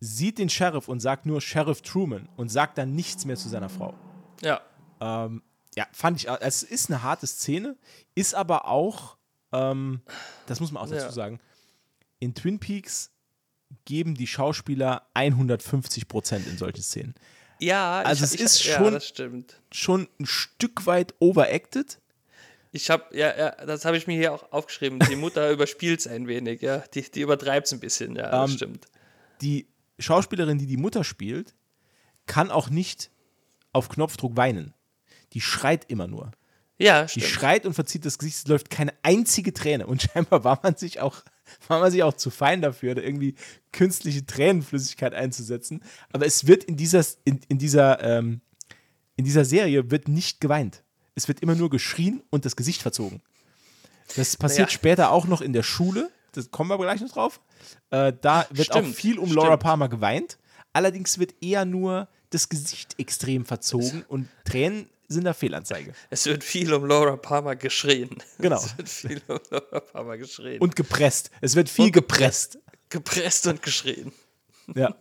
sieht den Sheriff und sagt nur Sheriff Truman und sagt dann nichts mehr zu seiner Frau. ja. Ähm, ja, fand ich, es ist eine harte Szene, ist aber auch, ähm, das muss man auch dazu Ja. sagen, in Twin Peaks geben die Schauspieler 150 Prozent in solchen Szenen. Ja, Also ich, es ist ich, ja, schon- stimmt. Schon ein Stück weit overacted, Ich habe, ja, ja, das habe ich mir hier auch aufgeschrieben. Die Mutter überspielt es ein wenig, ja. Die, die übertreibt es ein bisschen, ja, das Ähm, stimmt. die Schauspielerin, die die Mutter spielt, kann auch nicht auf Knopfdruck weinen. Die schreit immer nur. Ja, Die stimmt. schreit und verzieht das Gesicht, es läuft keine einzige Träne. Und scheinbar war man sich auch, war man sich auch zu fein dafür, da irgendwie künstliche Tränenflüssigkeit einzusetzen. Aber es wird in dieser, in, in dieser, ähm, in dieser Serie wird nicht geweint. Es wird immer nur geschrien und das Gesicht verzogen. Das passiert Naja. später auch noch in der Schule. Das kommen wir aber gleich noch drauf. Äh, da wird auch Stimmt, viel um stimmt. Laura Palmer geweint. Allerdings wird eher nur das Gesicht extrem verzogen und Tränen sind da Fehlanzeige. Es wird viel um Laura Palmer geschrien. Genau. Es wird viel um Laura Palmer geschrien. Und gepresst. Es wird viel Und gepresst. gepresst und geschrien. Ja.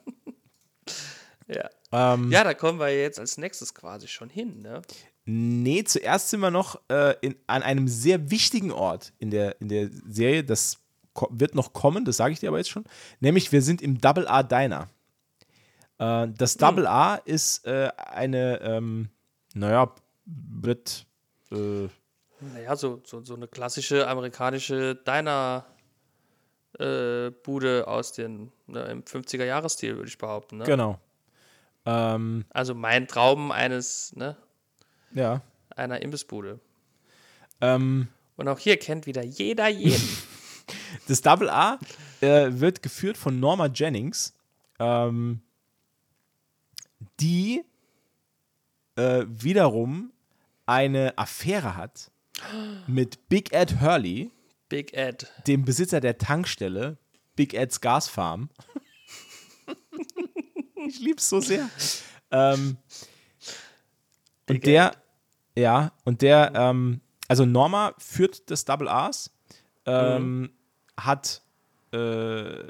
Ja. Ähm, ja, da kommen wir jetzt als nächstes quasi schon hin, ne? Nee, zuerst sind wir noch äh, in, an einem sehr wichtigen Ort in der, in der Serie. Das wird noch kommen, das sage ich dir aber jetzt schon. Nämlich, wir sind im Double A Diner. Äh, das Double A ist äh, eine, ähm, naja, wird. Äh, naja, so, so, so eine klassische amerikanische Diner. Äh, Bude aus den ne, im 50er-Jahres-Stil, würde ich behaupten. Ne? Genau. Ähm, also mein Traum eines, ne? Ja. Einer Imbissbude. Ähm, Und auch hier kennt wieder jeder jeden. das Double A äh, wird geführt von Norma Jennings, ähm, die äh, wiederum eine Affäre hat mit Big Ed Hurley, Big Ed, dem Besitzer der Tankstelle Big Ed's Gas Farm. ich lieb's so sehr. Ähm, und der, ja, und der, ähm, also Norma führt das Double A's, ähm, mhm. hat äh,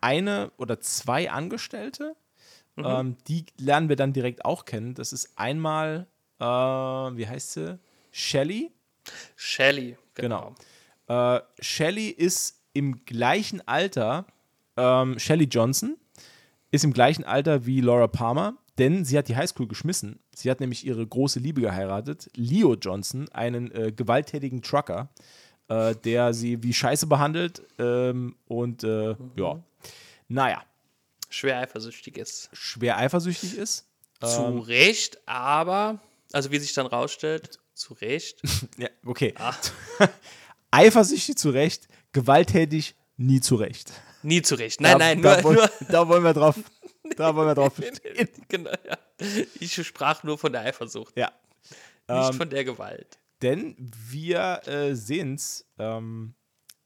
eine oder zwei Angestellte, mhm. ähm, die lernen wir dann direkt auch kennen. Das ist einmal, äh, wie heißt sie? Shelly. Shelly, genau. genau. Äh, Shelly ist im gleichen Alter, ähm, Shelly Johnson ist im gleichen Alter wie Laura Palmer, denn sie hat die Highschool geschmissen. Sie hat nämlich ihre große Liebe geheiratet, Leo Johnson, einen äh, gewalttätigen Trucker, äh, der sie wie Scheiße behandelt ähm, und äh, mhm. ja, naja. Schwer eifersüchtig ist. Schwer eifersüchtig ist. Zu ähm, Recht, aber, also wie sich dann rausstellt, zu Recht. ja, okay. Ah. eifersüchtig zu Recht, gewalttätig nie zu Recht. Nie zu Recht. Nein, da, nein, da nur, wollen, nur. Da wollen wir drauf. Da wollen wir drauf bestehen. genau, ja. Ich sprach nur von der Eifersucht. Ja. Nicht ähm, von der Gewalt. Denn wir äh, sehen es, ähm,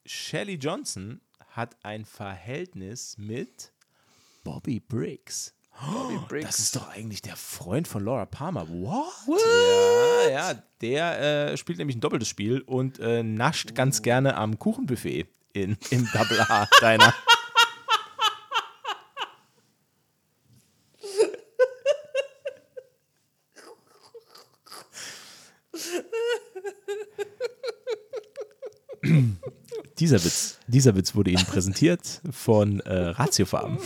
Shelly Johnson hat ein Verhältnis mit Bobby Briggs. Bobby Briggs. Das ist doch eigentlich der Freund von Laura Palmer. What? What? Ja, ja, der äh, spielt nämlich ein doppeltes Spiel und äh, nascht ganz gerne am Kuchenbuffet in, im Double A deiner. dieser Witz, dieser Witz wurde Ihnen präsentiert von äh, Ratio Farm.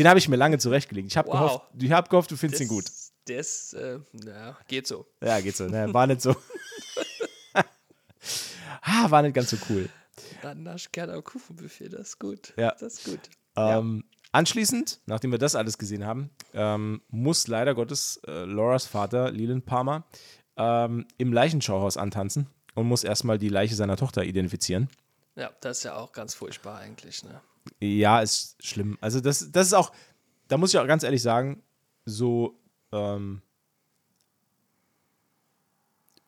Den habe ich mir lange zurechtgelegt. Ich habe wow. gehofft, hab gehofft, du findest ihn gut. Das äh, ja, geht so. Ja, geht so. Ne, war nicht so. ah, war nicht ganz so cool. Dann nasch gerne am Kuchenbuffet, das ist gut. Ja. Das ist gut. Ähm, ja. Anschließend, nachdem wir das alles gesehen haben, ähm, muss leider Gottes äh, Lauras Vater, Leland Palmer, ähm, im Leichenschauhaus antanzen und muss erstmal die Leiche seiner Tochter identifizieren. Ja, das ist ja auch ganz furchtbar eigentlich, ne? Ja, ist schlimm. Also das, das ist auch, da muss ich auch ganz ehrlich sagen, so ähm,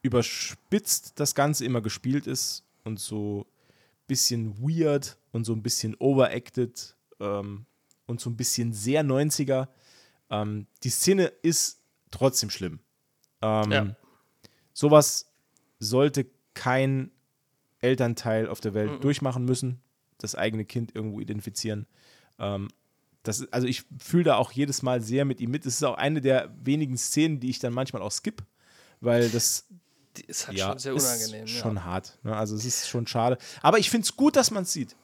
überspitzt das Ganze immer gespielt ist und so ein bisschen weird und so ein bisschen overacted ähm, und so ein bisschen sehr 90er. Ähm, die Szene ist trotzdem schlimm. Ähm, ja. Sowas sollte kein Elternteil auf der Welt mhm. durchmachen müssen, das eigene Kind irgendwo identifizieren. Ähm, das, also ich fühle da auch jedes Mal sehr mit ihm mit. Das ist auch eine der wenigen Szenen, die ich dann manchmal auch skipp, weil das ist halt ja, schon sehr unangenehm. Ist schon hart. Ne? Also es ist schon schade. Aber ich finde es gut, dass man es sieht.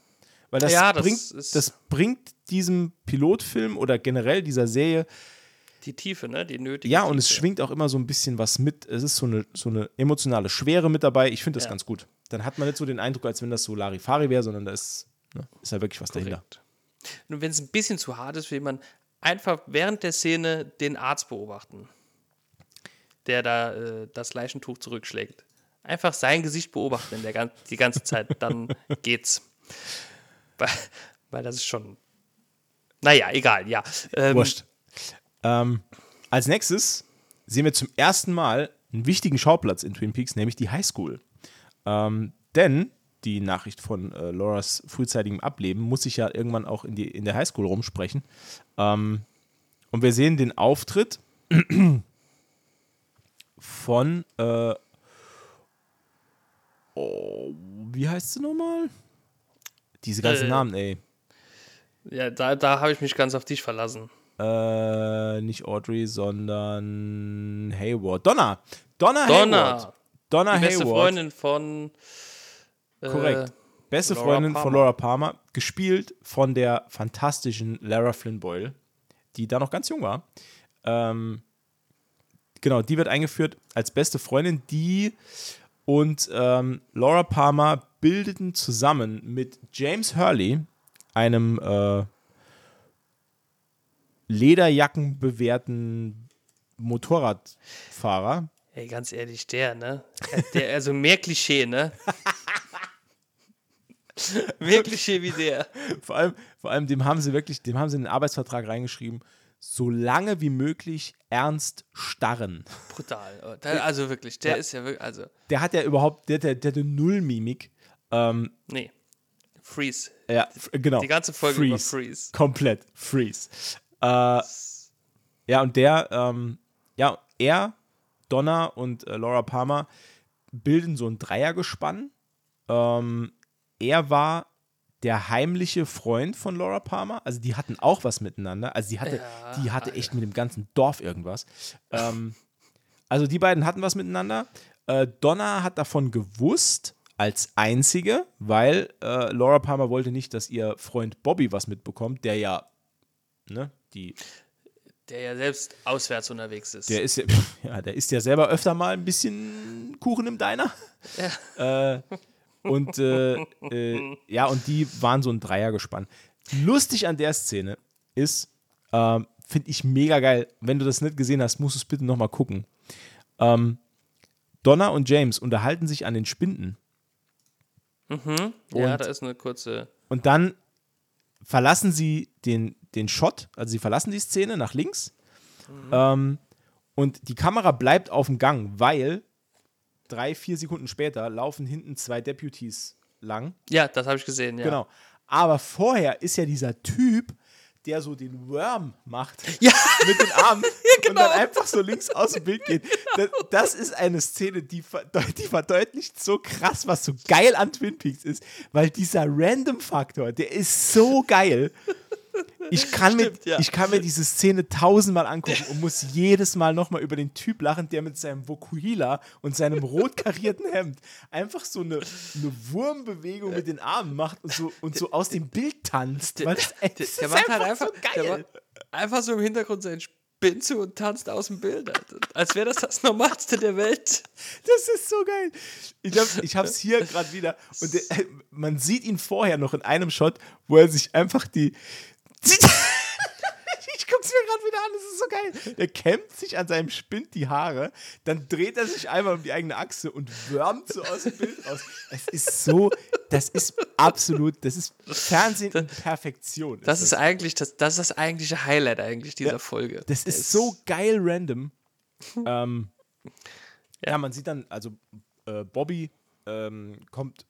Weil das, ja, das bringt, das bringt diesem Pilotfilm oder generell dieser Serie die Tiefe, ne? Die nötige. Ja, Tiefe. und es schwingt auch immer so ein bisschen was mit. Es ist so eine, so eine emotionale Schwere mit dabei. Ich finde das ja. ganz gut. Dann hat man nicht so den Eindruck, als wenn das so Larifari wäre, sondern da ist, ne, ist ja wirklich was Korrekt. dahinter. Und wenn es ein bisschen zu hart ist, will man einfach während der Szene den Arzt beobachten, der da äh, das Leichentuch zurückschlägt. Einfach sein Gesicht beobachten der, die ganze Zeit, dann geht's. Weil, weil das ist schon. Naja, egal, ja. Ähm, Wurscht. Ähm, als nächstes sehen wir zum ersten Mal einen wichtigen Schauplatz in Twin Peaks, nämlich die Highschool. Ähm, denn die Nachricht von äh, Lauras frühzeitigem Ableben muss sich ja irgendwann auch in, die, in der Highschool rumsprechen. Ähm, und wir sehen den Auftritt von, äh, oh, wie heißt sie nochmal? Diese ganzen äh, Namen, ey. Ja, da, da habe ich mich ganz auf dich verlassen. Äh, nicht Audrey, sondern Hayward. Donna. Donna, Donna. Hayward. Donna Die beste Hayward. Freundin von. Äh, Korrekt. Beste Laura Freundin von Palmer. Laura Palmer, gespielt von der fantastischen Lara Flynn Boyle, die da noch ganz jung war. Ähm, genau, die wird eingeführt als beste Freundin. Die und ähm, Laura Palmer bildeten zusammen mit James Hurley, einem äh, Lederjacken bewehrten Motorradfahrer. Ey, ganz ehrlich, der, ne? Der, also mehr Klischee, ne? mehr Klischee wie der. Vor allem, vor allem dem haben sie wirklich, dem haben sie in den Arbeitsvertrag reingeschrieben, so lange wie möglich ernst starren. Brutal. Der, also wirklich, der Ja. ist ja wirklich. Also, Der hat ja überhaupt, der, der, der hatte null Mimik. Ähm, nee. Freeze. ja, genau. Die ganze Folge über Freeze. Komplett Freeze. Äh, ja, und der, ähm, ja, er, Donna und äh, Laura Palmer bilden so ein Dreiergespann. Ähm, er war der heimliche Freund von Laura Palmer. Also die hatten auch was miteinander. Also die hatte, Ja, die hatte echt mit dem ganzen Dorf irgendwas. Ähm, also die beiden hatten was miteinander. Äh, Donna hat davon gewusst als einzige, weil äh, Laura Palmer wollte nicht, dass ihr Freund Bobby was mitbekommt, der ja, ne, die, Der ja selbst auswärts unterwegs ist. der ist ja, ja, der isst ja selber öfter mal ein bisschen Kuchen im Diner. Äh, und äh, äh, ja, und die waren so ein Dreiergespann. Lustig an der Szene ist, ähm, finde ich mega geil. Wenn du das nicht gesehen hast, musst du es bitte nochmal gucken. Ähm, Donna und James unterhalten sich an den Spinden. ja, und- da ist eine kurze. Und dann verlassen sie den, den Shot, also sie verlassen die Szene nach links. Ähm, und die Kamera bleibt auf dem Gang, weil drei, vier Sekunden später laufen hinten zwei Deputies lang. Ja, das habe ich gesehen, ja. Genau. Aber vorher ist ja dieser Typ, der so den Worm macht Ja, mit den Armen und genau. dann einfach so links aus dem Bild geht. Das, das ist eine Szene, die, die verdeutlicht so krass, was so geil an Twin Peaks ist, weil dieser Random-Faktor, der ist so geil. Ich kann, mir, Stimmt, ja. ich kann mir diese Szene tausendmal angucken und muss jedes Mal nochmal über den Typ lachen, der mit seinem Vokuhila und seinem rot karierten Hemd einfach so eine, eine Wurmbewegung mit den Armen macht und so, und so aus dem Bild tanzt. Weil das, Der, das der macht halt einfach, so der geil. einfach so im Hintergrund seinen Spin zu und tanzt aus dem Bild. Als wäre das das Normalste der Welt. Das ist so geil. Ich, hab, ich hab's hier gerade wieder. Und der, äh, man sieht ihn vorher noch in einem Shot, wo er sich einfach die. ich guck's mir gerade wieder an, das ist so geil. Der kämmt sich an seinem Spind die Haare, dann dreht er sich einmal um die eigene Achse und wärmt so aus dem Bild raus. Es ist so, das ist absolut, das ist Fernsehen in Perfektion. Das ist eigentlich das, das ist das eigentliche Highlight eigentlich dieser Folge. Das Der ist so geil random. ähm, ja. man sieht dann, also äh, Bobby ähm, kommt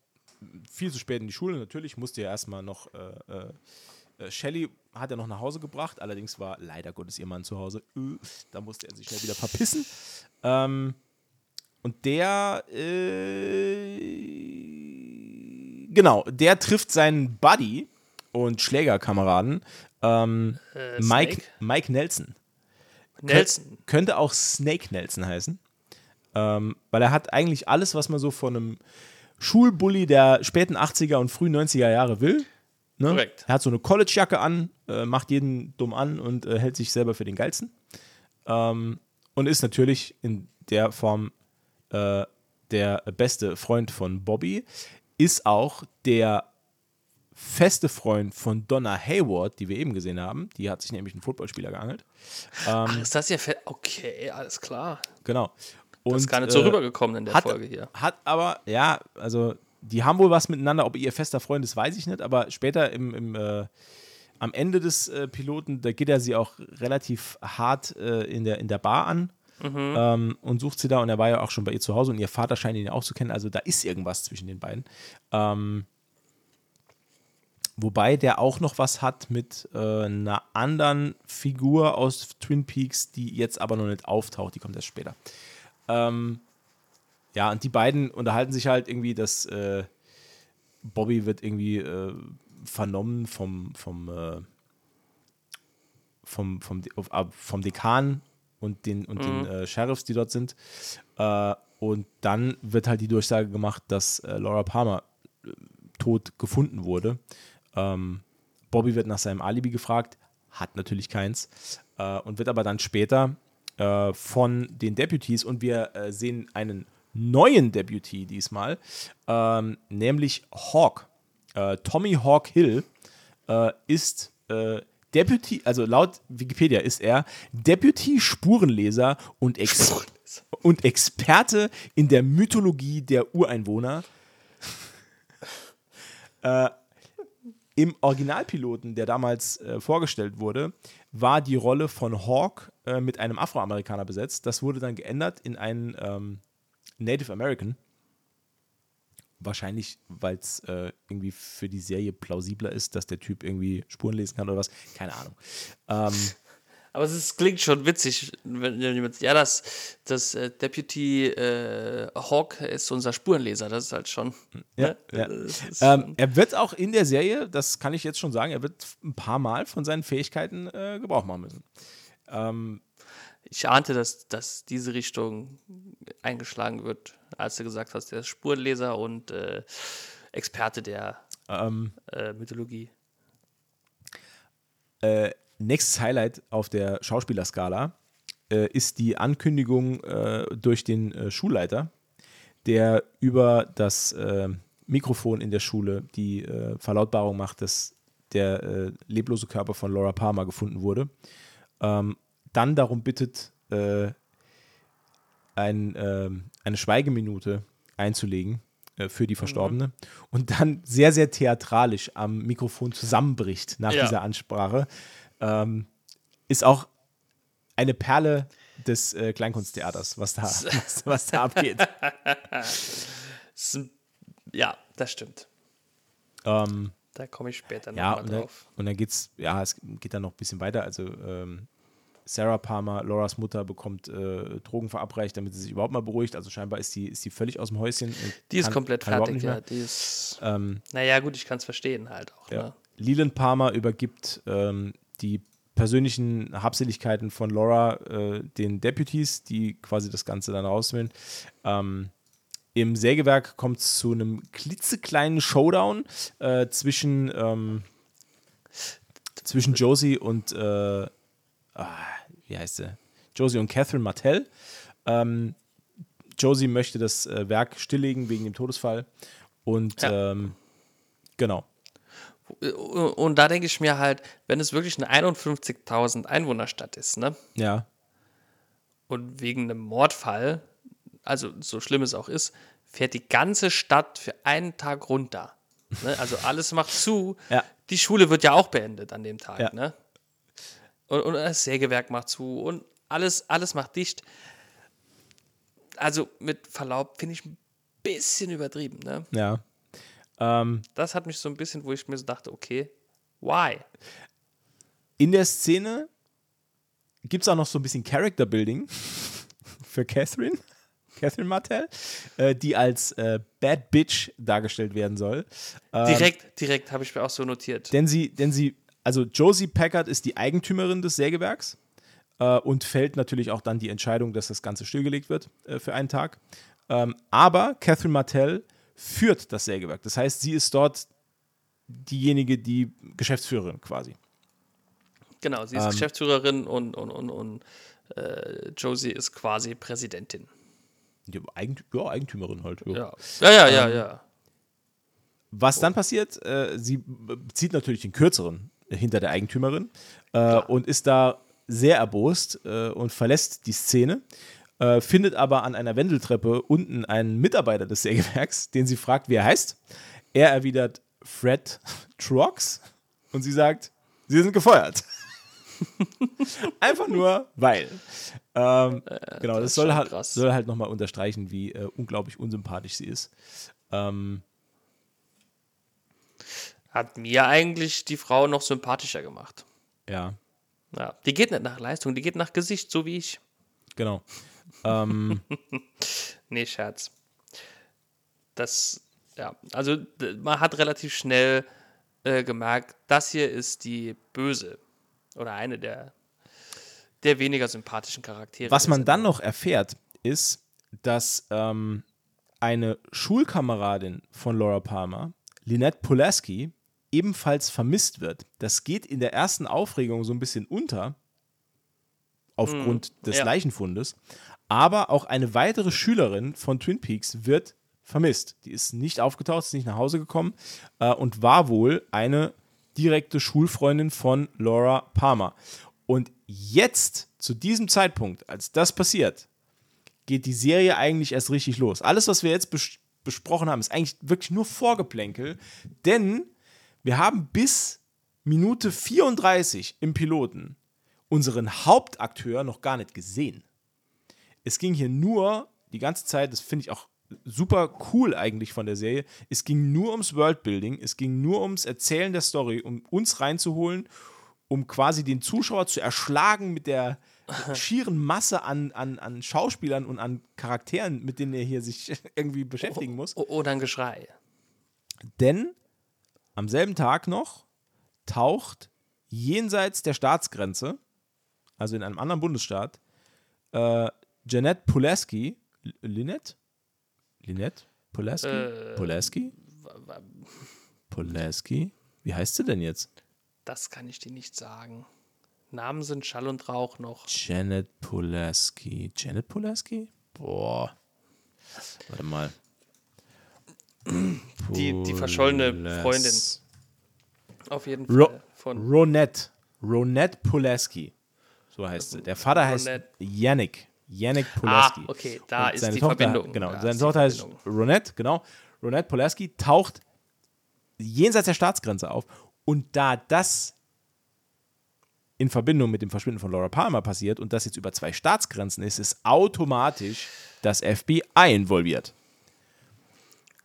viel zu spät in die Schule. Natürlich musste er erstmal noch. Äh, äh, äh, Shelly hat er noch nach Hause gebracht, allerdings war leider Gottes ihr Mann zu Hause. Äh, da musste er sich schnell wieder verpissen. Ähm, und der, äh, genau, der trifft seinen Buddy und Schlägerkameraden, ähm, Äh, Mike? Mike Nelson. Nelson. Könnte auch Snake Nelson heißen. Ähm, weil er hat eigentlich alles, was man so von einem Schulbully der späten 80er und frühen 90er Jahre will. Ne? Korrekt. Er hat so eine College-Jacke an, äh, macht jeden dumm an und äh, hält sich selber für den Geilsten. Ähm, und ist natürlich in der Form äh, der beste Freund von Bobby. Ist auch der feste Freund von Donna Hayward, die wir eben gesehen haben. Die hat sich nämlich einen Footballspieler geangelt. Ach, ist das ja fe- Okay, alles klar. Genau. Das Und, ist gar nicht so äh, rübergekommen in der hat, Folge hier. Hat aber, ja, also die haben wohl was miteinander. Ob ihr fester Freund ist, weiß ich nicht. Aber später im, im äh, am Ende des äh, Piloten, da geht er sie auch relativ hart äh, in, der, in der Bar an ähm, und sucht sie da. Und er war ja auch schon bei ihr zu Hause und ihr Vater scheint ihn ja auch zu kennen. Also da ist irgendwas zwischen den beiden. Ähm, wobei der auch noch was hat mit äh, einer anderen Figur aus Twin Peaks, die jetzt aber noch nicht auftaucht. Die kommt erst später. Ähm, ja, und die beiden unterhalten sich halt irgendwie, dass äh, Bobby wird irgendwie äh, vernommen vom, vom, äh, vom, vom, vom Dekan und den, und mhm. den äh, Sheriffs, die dort sind. Äh, und dann wird halt die Durchsage gemacht, dass äh, Laura Palmer äh, tot gefunden wurde. Ähm, Bobby wird nach seinem Alibi gefragt, hat natürlich keins äh, und wird aber dann später äh, von den Deputies und wir äh, sehen einen neuen Deputy diesmal, ähm, nämlich Hawk. Äh, Tommy Hawk Hill äh, ist äh, Deputy, also laut Wikipedia ist er Deputy Spurenleser und, Ex und Experte in der Mythologie der Ureinwohner. äh, Im Originalpiloten, der damals äh, vorgestellt wurde, war die Rolle von Hawk äh, mit einem Afroamerikaner besetzt. Das wurde dann geändert in einen ähm, Native American. Wahrscheinlich, weil es äh, irgendwie für die Serie plausibler ist, dass der Typ irgendwie Spuren lesen kann oder was. Keine Ahnung. Ähm, aber es ist, klingt schon witzig, wenn jemand, ja, das, das äh, Deputy äh, Hawk ist unser Spurenleser, das ist halt schon. Ja, ne? ja. Ähm, er wird auch in der Serie, das kann ich jetzt schon sagen, er wird ein paar Mal von seinen Fähigkeiten äh, Gebrauch machen müssen. Ähm, ich ahnte, dass, dass diese Richtung eingeschlagen wird, als du gesagt hast, der ist Spurenleser und äh, Experte der ähm, äh, Mythologie. Äh, nächstes Highlight auf der Schauspielerskala äh, ist die Ankündigung äh, durch den äh, Schulleiter, der über das Mikrofon in der Schule die Verlautbarung macht, dass der leblose Körper von Laura Palmer gefunden wurde. Ähm, dann darum bittet, ein, ähm, eine Schweigeminute einzulegen für die Verstorbene mhm. und dann sehr, sehr theatralisch am Mikrofon zusammenbricht nach ja. dieser Ansprache ähm, ist auch eine Perle des äh, Kleinkunsttheaters, was da, was, was da abgeht. ja, das stimmt. Ähm, da komme ich später ja, nochmal drauf. Dann, und dann geht's, ja, es geht dann noch ein bisschen weiter. Also ähm, Sarah Palmer, Lauras Mutter, bekommt äh, Drogen verabreicht, damit sie sich überhaupt mal beruhigt. Also scheinbar ist die, ist die völlig aus dem Häuschen. Die kann, ist komplett fertig, ja. Die ist, ähm, naja, gut, ich kann es verstehen halt auch. Ja. Ne? Leland Palmer übergibt ähm, die persönlichen Habseligkeiten von Laura äh, den Deputies, die quasi das Ganze dann rauswählen. Ähm, Im Sägewerk kommt es zu einem klitzekleinen Showdown äh, zwischen, ähm, zwischen Josie und äh, ah, wie heißt sie? Josie und Catherine Martell. Ähm, Josie möchte das äh, Werk stilllegen wegen dem Todesfall. Und ja. ähm, genau. Und da denke ich mir halt, wenn es wirklich eine 51.000 Einwohnerstadt ist, ne? Ja. Und wegen einem Mordfall, also so schlimm es auch ist, fährt die ganze Stadt für einen Tag runter. Ne? Also alles macht zu. Ja. Die Schule wird ja auch beendet an dem Tag, ja. ne? Und, und das Sägewerk macht zu und alles, alles macht dicht. Also mit Verlaub finde ich ein bisschen übertrieben, ne? Ja. Ähm, das hat mich so ein bisschen, wo ich mir so dachte, okay, why? In der Szene gibt es auch noch so ein bisschen Character Building für Catherine. Catherine Martell, äh, die als äh, Bad Bitch dargestellt werden soll. Ähm, direkt, direkt habe ich mir auch so notiert. Denn sie, denn sie, also Josie Packard ist die Eigentümerin des Sägewerks äh, und fällt natürlich auch dann die Entscheidung, dass das Ganze stillgelegt wird äh, für einen Tag. Ähm, aber Catherine Martell führt das Sägewerk. Das heißt, sie ist dort diejenige, die Geschäftsführerin quasi. Genau, sie ist ähm, Geschäftsführerin und, und, und, und äh, Josie ist quasi Präsidentin. Ja, Eigent ja Eigentümerin halt. Ja, ja, ja, ja. Ähm, ja. Was dann passiert, äh, sie zieht natürlich den kürzeren hinter der Eigentümerin äh, und ist da sehr erbost äh, und verlässt die Szene äh, findet aber an einer Wendeltreppe unten einen Mitarbeiter des Sägewerks, den sie fragt, wie er heißt. Er erwidert Fred Trox und sie sagt, sie sind gefeuert. Einfach nur, weil. Ähm, äh, genau, das, das soll, halt, soll halt nochmal unterstreichen, wie äh, unglaublich unsympathisch sie ist. Ähm, Hat mir eigentlich die Frau noch sympathischer gemacht. Ja. ja. Die geht nicht nach Leistung, die geht nach Gesicht, so wie ich. Genau. Ähm, nee, Scherz. Das, ja, also man hat relativ schnell äh, gemerkt, das hier ist die Böse oder eine der der weniger sympathischen Charaktere. Was man dann noch erfährt, ist, dass ähm, eine Schulkameradin von Laura Palmer, Lynette Pulaski, ebenfalls vermisst wird. Das geht in der ersten Aufregung so ein bisschen unter, aufgrund des ja. Leichenfundes. Aber auch eine weitere Schülerin von Twin Peaks wird vermisst. Die ist nicht aufgetaucht, ist nicht nach Hause gekommen äh, und war wohl eine direkte Schulfreundin von Laura Palmer. Und jetzt, zu diesem Zeitpunkt, als das passiert, geht die Serie eigentlich erst richtig los. Alles, was wir jetzt bes besprochen haben, ist eigentlich wirklich nur Vorgeplänkel, denn wir haben bis Minute 34 im Piloten unseren Hauptakteur noch gar nicht gesehen. Es ging hier nur die ganze Zeit, das finde ich auch super cool eigentlich von der Serie, es ging nur ums Worldbuilding, es ging nur ums Erzählen der Story, um uns reinzuholen, um quasi den Zuschauer zu erschlagen mit der schieren Masse an, an, an Schauspielern und an Charakteren, mit denen er hier sich irgendwie beschäftigen muss. O- Oder ein Geschrei. Denn am selben Tag noch taucht jenseits der Staatsgrenze, also in einem anderen Bundesstaat, äh, Jeanette Pulaski, Lynette? Lynette? Pulaski? Äh, Pulaski? Pulaski? Wie heißt sie denn jetzt? Das kann ich dir nicht sagen. Namen sind Schall und Rauch noch. Janet Pulaski. Janet Pulaski? Boah. Warte mal. Die, die verschollene Freundin. Auf jeden Fall. Ro von Ronette. Ronette Pulaski. So heißt sie. Der Vater heißt Ronette. Yannick. Yannick Pulaski. Ah, okay, da Und ist seine die Tochter, Verbindung. Genau, Da seine Tochter heißt. Ronette, genau. Ronette Pulaski taucht jenseits der Staatsgrenze auf. Und da das in Verbindung mit dem Verschwinden von Laura Palmer passiert und das jetzt über zwei Staatsgrenzen ist, ist automatisch das FBI involviert.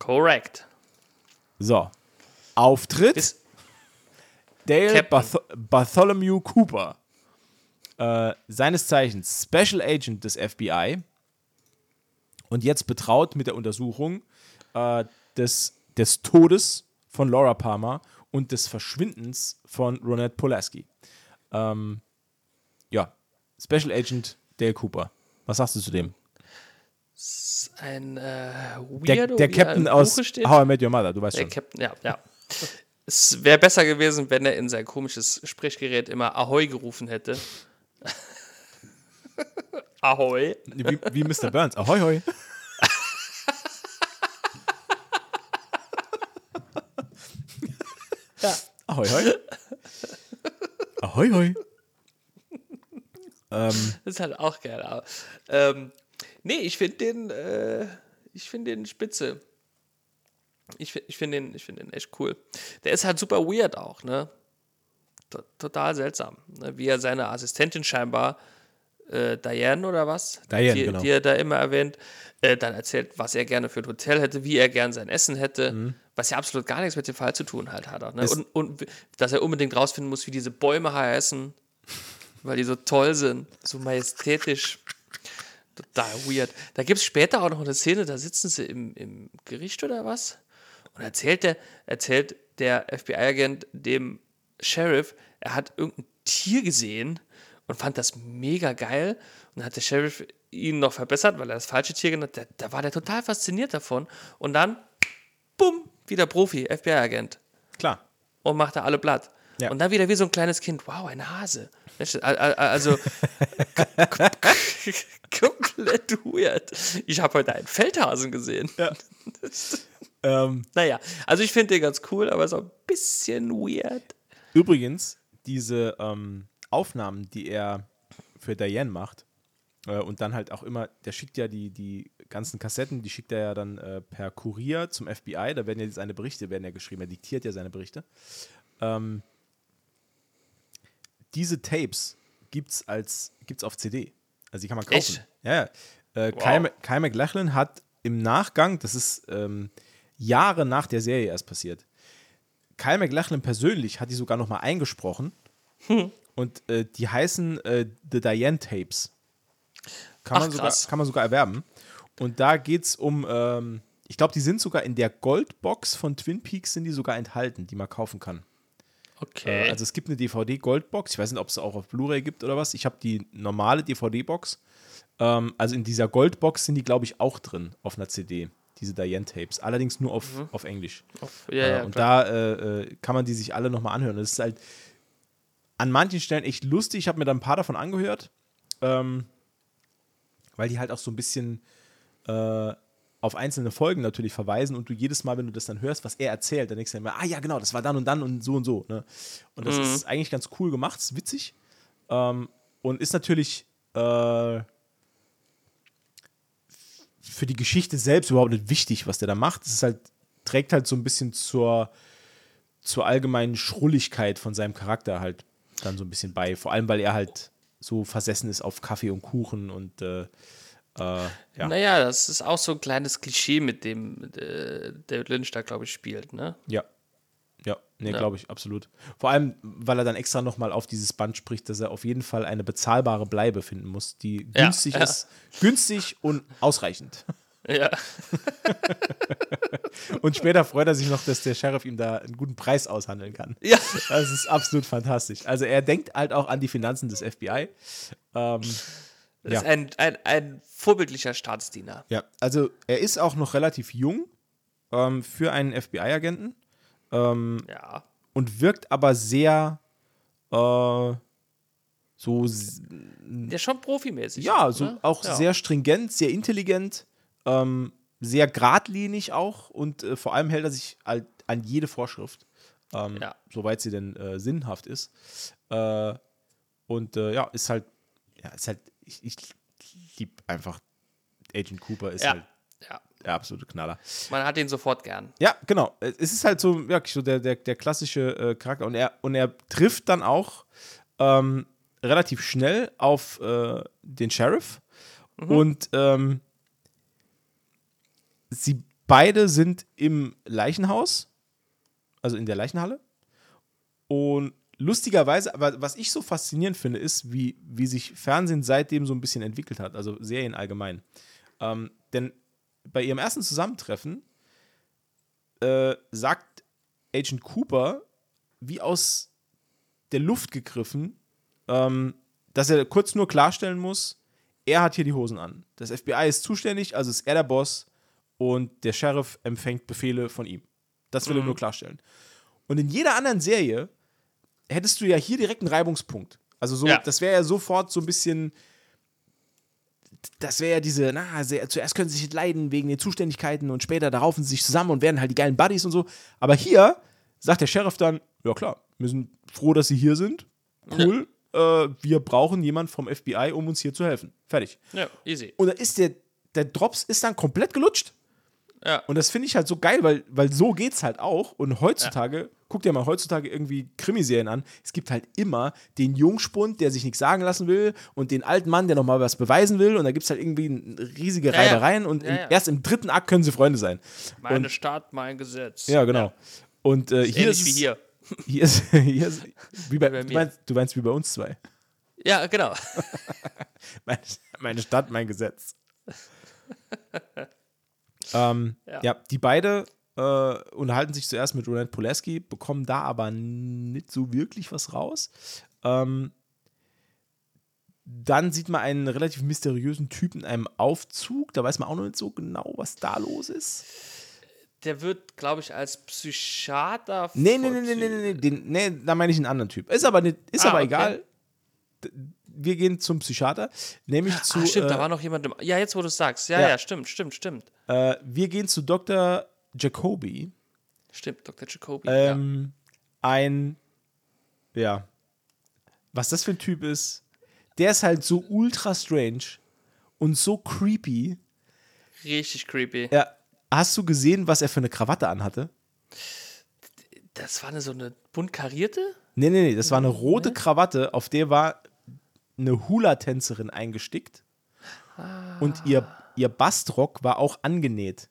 Correct. So. Auftritt Ist, Dale. Barth Bartholomew Cooper. Äh, seines Zeichens Special Agent des FBI. Und jetzt betraut mit der Untersuchung äh, des, des Todes von Laura Palmer und des Verschwindens von Ronette Pulaski. Ähm, ja, Special Agent Dale Cooper. Was sagst du zu dem? Ein äh, Der, Weirdo, der wie er Captain aus steht. How I Met Your Mother, du weißt Der schon. Captain, ja, ja. Es wäre besser gewesen, wenn er in sein komisches Sprechgerät immer Ahoi gerufen hätte. Ahoi. Wie, wie Mr. Burns. Ahoi, hoi. Ja. Ahoi, hoi. Ahoi, hoi. ähm, Das ist halt auch geil. Aber, ähm, nee, ich finde den, äh, ich finde den spitze. Ich, ich finde den, ich find den echt cool. Der ist halt super weird auch, ne? To- Total seltsam. Ne? Wie er seine Assistentin scheinbar, äh, Diane oder was? Diane, die, genau. die er da immer erwähnt, äh, dann erzählt, was er gerne für ein Hotel hätte, wie er gern sein Essen hätte, Mhm. was ja absolut gar nichts mit dem Fall zu tun halt hat. Auch, ne? und, und dass er unbedingt rausfinden muss, wie diese Bäume heißen, weil die so toll sind, so majestätisch. Total weird. Da gibt es später auch noch eine Szene, da sitzen sie im, im Gericht oder was? Und erzählt der, erzählt der FBI-Agent dem Sheriff, er hat irgendein Tier gesehen und fand das mega geil. Und dann hat der Sheriff ihn noch verbessert, weil er das falsche Tier genannt hat. Da, da war der total fasziniert davon. Und dann, bumm, wieder Profi, FBI-Agent klar. und macht da alle platt. Ja. Und dann wieder wie so ein kleines Kind, wow, ein Hase. Also komplett weird. Ich habe heute einen Feldhasen gesehen. Ähm, Naja, also ich finde den ganz cool, aber so ein bisschen weird. übrigens, diese ähm, Aufnahmen, die er für Diane macht, äh, und dann halt auch immer, der schickt ja die, die ganzen Kassetten, die schickt er ja dann äh, per Kurier zum FBI, da werden ja seine Berichte werden ja geschrieben, er diktiert ja seine Berichte. Ähm, diese Tapes gibt's als gibt's auf CD. Also die kann man kaufen. Echt? Ja, ja. Äh, Wow. Kyle, MacLachlan hat im Nachgang, das ist ähm, Jahre nach der Serie erst passiert, Kyle MacLachlan persönlich hat die sogar noch mal eingesprochen. Und äh, die heißen äh, The Diane Tapes. Kann, Ach, man sogar, krass. kann man sogar erwerben. Und da geht es um, ähm, ich glaube, die sind sogar in der Goldbox von Twin Peaks sind die sogar enthalten, die man kaufen kann. Okay. Äh, also es gibt eine DVD-Goldbox. Ich weiß nicht, ob es auch auf Blu-ray gibt oder was. Ich habe die normale DVD-Box. Ähm, also in dieser Goldbox sind die, glaube ich, auch drin auf einer CD. Diese Diane-Tapes. Allerdings nur auf, auf Englisch. Auf, ja, Äh, ja, und klar. da äh, äh, kann man die sich alle nochmal anhören. Das ist halt an manchen Stellen echt lustig. Ich habe mir da ein paar davon angehört, ähm, weil die halt auch so ein bisschen äh, auf einzelne Folgen natürlich verweisen und du jedes Mal, wenn du das dann hörst, was er erzählt, dann denkst du immer, ah ja, genau, das war dann und dann und so und so. Ne? Und das ist eigentlich ganz cool gemacht, ist witzig ähm, und ist natürlich äh, für die Geschichte selbst überhaupt nicht wichtig, was der da macht. Es ist halt, trägt halt so ein bisschen zur, zur allgemeinen Schrulligkeit von seinem Charakter halt dann so ein bisschen bei. Vor allem, weil er halt so versessen ist auf Kaffee und Kuchen und äh, äh, ja. Naja, das ist auch so ein kleines Klischee, mit dem äh, David Lynch da, glaube ich, spielt, ne? Ja. Ja, nee, Ja. glaube ich, absolut. Vor allem, weil er dann extra nochmal auf dieses Band spricht, dass er auf jeden Fall eine bezahlbare Bleibe finden muss, die Ja, günstig ist, günstig und ausreichend. Ja. Und später freut er sich noch, dass der Sheriff ihm da einen guten Preis aushandeln kann. Ja. Das ist absolut fantastisch. Also er denkt halt auch an die Finanzen des FBI. Ähm, Ja. ist ein, ein, ein vorbildlicher Staatsdiener. ja, also er ist auch noch relativ jung ähm, für einen FBI-Agenten Ja. und wirkt aber sehr äh, so Ja, schon profimäßig. Ja, so ne? auch ja. sehr stringent, sehr intelligent, ähm, sehr geradlinig auch und äh, vor allem hält er sich halt an jede Vorschrift, ähm, Ja. soweit sie denn äh, sinnhaft ist. Äh, und äh, ja, ist halt, ja, ist halt, ich, ich liebe einfach Agent Cooper, ist Ja. halt ja. der absolute Knaller. Man hat ihn sofort gern. Ja, genau. Es ist halt so wirklich so der, der, der klassische äh, Charakter. Und er, und er trifft dann auch ähm, relativ schnell auf äh, den Sheriff. Und ähm, sie beide sind im Leichenhaus, also in der Leichenhalle. Und lustigerweise, aber was ich so faszinierend finde, ist, wie, wie sich Fernsehen seitdem so ein bisschen entwickelt hat, also Serien allgemein. Ähm, denn bei ihrem ersten Zusammentreffen äh, sagt Agent Cooper, wie aus der Luft gegriffen, ähm, dass er kurz nur klarstellen muss, er hat hier die Hosen an. Das FBI ist zuständig, also ist er der Boss und der Sheriff empfängt Befehle von ihm. Das will er nur klarstellen. Und in jeder anderen Serie hättest du ja hier direkt einen Reibungspunkt. Also so, Ja. das wäre ja sofort so ein bisschen, das wäre ja diese, na, sehr, zuerst können sie sich leiden wegen den Zuständigkeiten und später da raufen sie sich zusammen und werden halt die geilen Buddies und so. Aber hier sagt der Sheriff dann, ja klar, wir sind froh, dass sie hier sind. Cool. Äh, wir brauchen jemanden vom FBI, um uns hier zu helfen. Fertig. Ja, easy. Und da ist der, der Drops ist dann komplett gelutscht. Ja. Und das finde ich halt so geil, weil, weil so geht's halt auch. Und heutzutage, guck dir mal heutzutage irgendwie Krimiserien an. Es gibt halt immer den Jungspund, der sich nichts sagen lassen will, und den alten Mann, der nochmal was beweisen will. Und da gibt es halt irgendwie riesige Ja, ja. Reibereien. Und Ja, im, ja. erst im dritten Akt können sie Freunde sein. Meine Und- Stadt, mein Gesetz. Ja, genau. Und äh, hier Ähnlich ist wie es- hier. Hier ist, hier ist wie bei, bei du, meinst, du meinst wie bei uns zwei. Ja, genau. Meine, meine Stadt, mein Gesetz. ähm, ja. Ja. die beide äh, unterhalten sich zuerst mit Ronald Pulaski, bekommen da aber nicht so wirklich was raus. Ähm, dann sieht man einen relativ mysteriösen Typen in einem Aufzug. Da weiß man auch noch nicht so genau, was da los ist. Der wird, glaube ich, als Psychiater. Nee, nee, nee, nee, nee, nee, nee, nee da meine ich einen anderen Typ. Ist aber, nicht, ist Ah, aber okay. egal. Wir gehen zum Psychiater, nämlich zu. ah, stimmt, äh, da war noch jemand im. Ja, jetzt, wo du es sagst. Ja, Ja. ja, stimmt, stimmt, stimmt. Äh, wir gehen zu Dr. Jacoby. Stimmt, Dr. Jacoby. Ähm, Ein, ja, was das für ein Typ ist, der ist halt so ultra strange und so creepy. ja. Richtig creepy. Ja, hast du gesehen, was er für eine Krawatte anhatte? Das war eine so eine bunt karierte? Nee, nee, nee, das war eine rote Krawatte, auf der war eine Hula-Tänzerin eingestickt. Und ihr, ihr Bastrock war auch angenäht.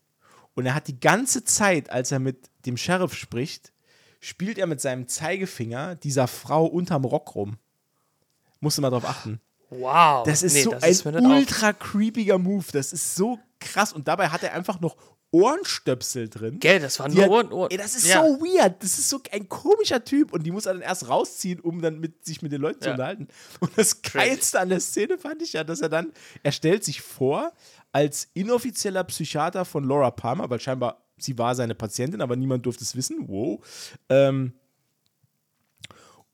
Und er hat die ganze Zeit, als er mit dem Sheriff spricht, spielt er mit seinem Zeigefinger dieser Frau unterm Rock rum. Musst du mal drauf achten. Wow. Das ist Nee, so das ein ist ultra creepiger Move. Das ist so krass. Und dabei hat er einfach noch Ohrenstöpsel drin. Gell, das waren nur Ohren, Ohren. Ey, das ist Ja. so weird. Das ist so ein komischer Typ. Und die muss er dann erst rausziehen, um dann mit, sich mit den Leuten zu Ja. unterhalten. Und das Geilste an der Szene fand ich ja, dass er dann, er stellt sich vor als inoffizieller Psychiater von Laura Palmer, weil scheinbar sie war seine Patientin, aber niemand durfte es wissen. Wow. Ähm,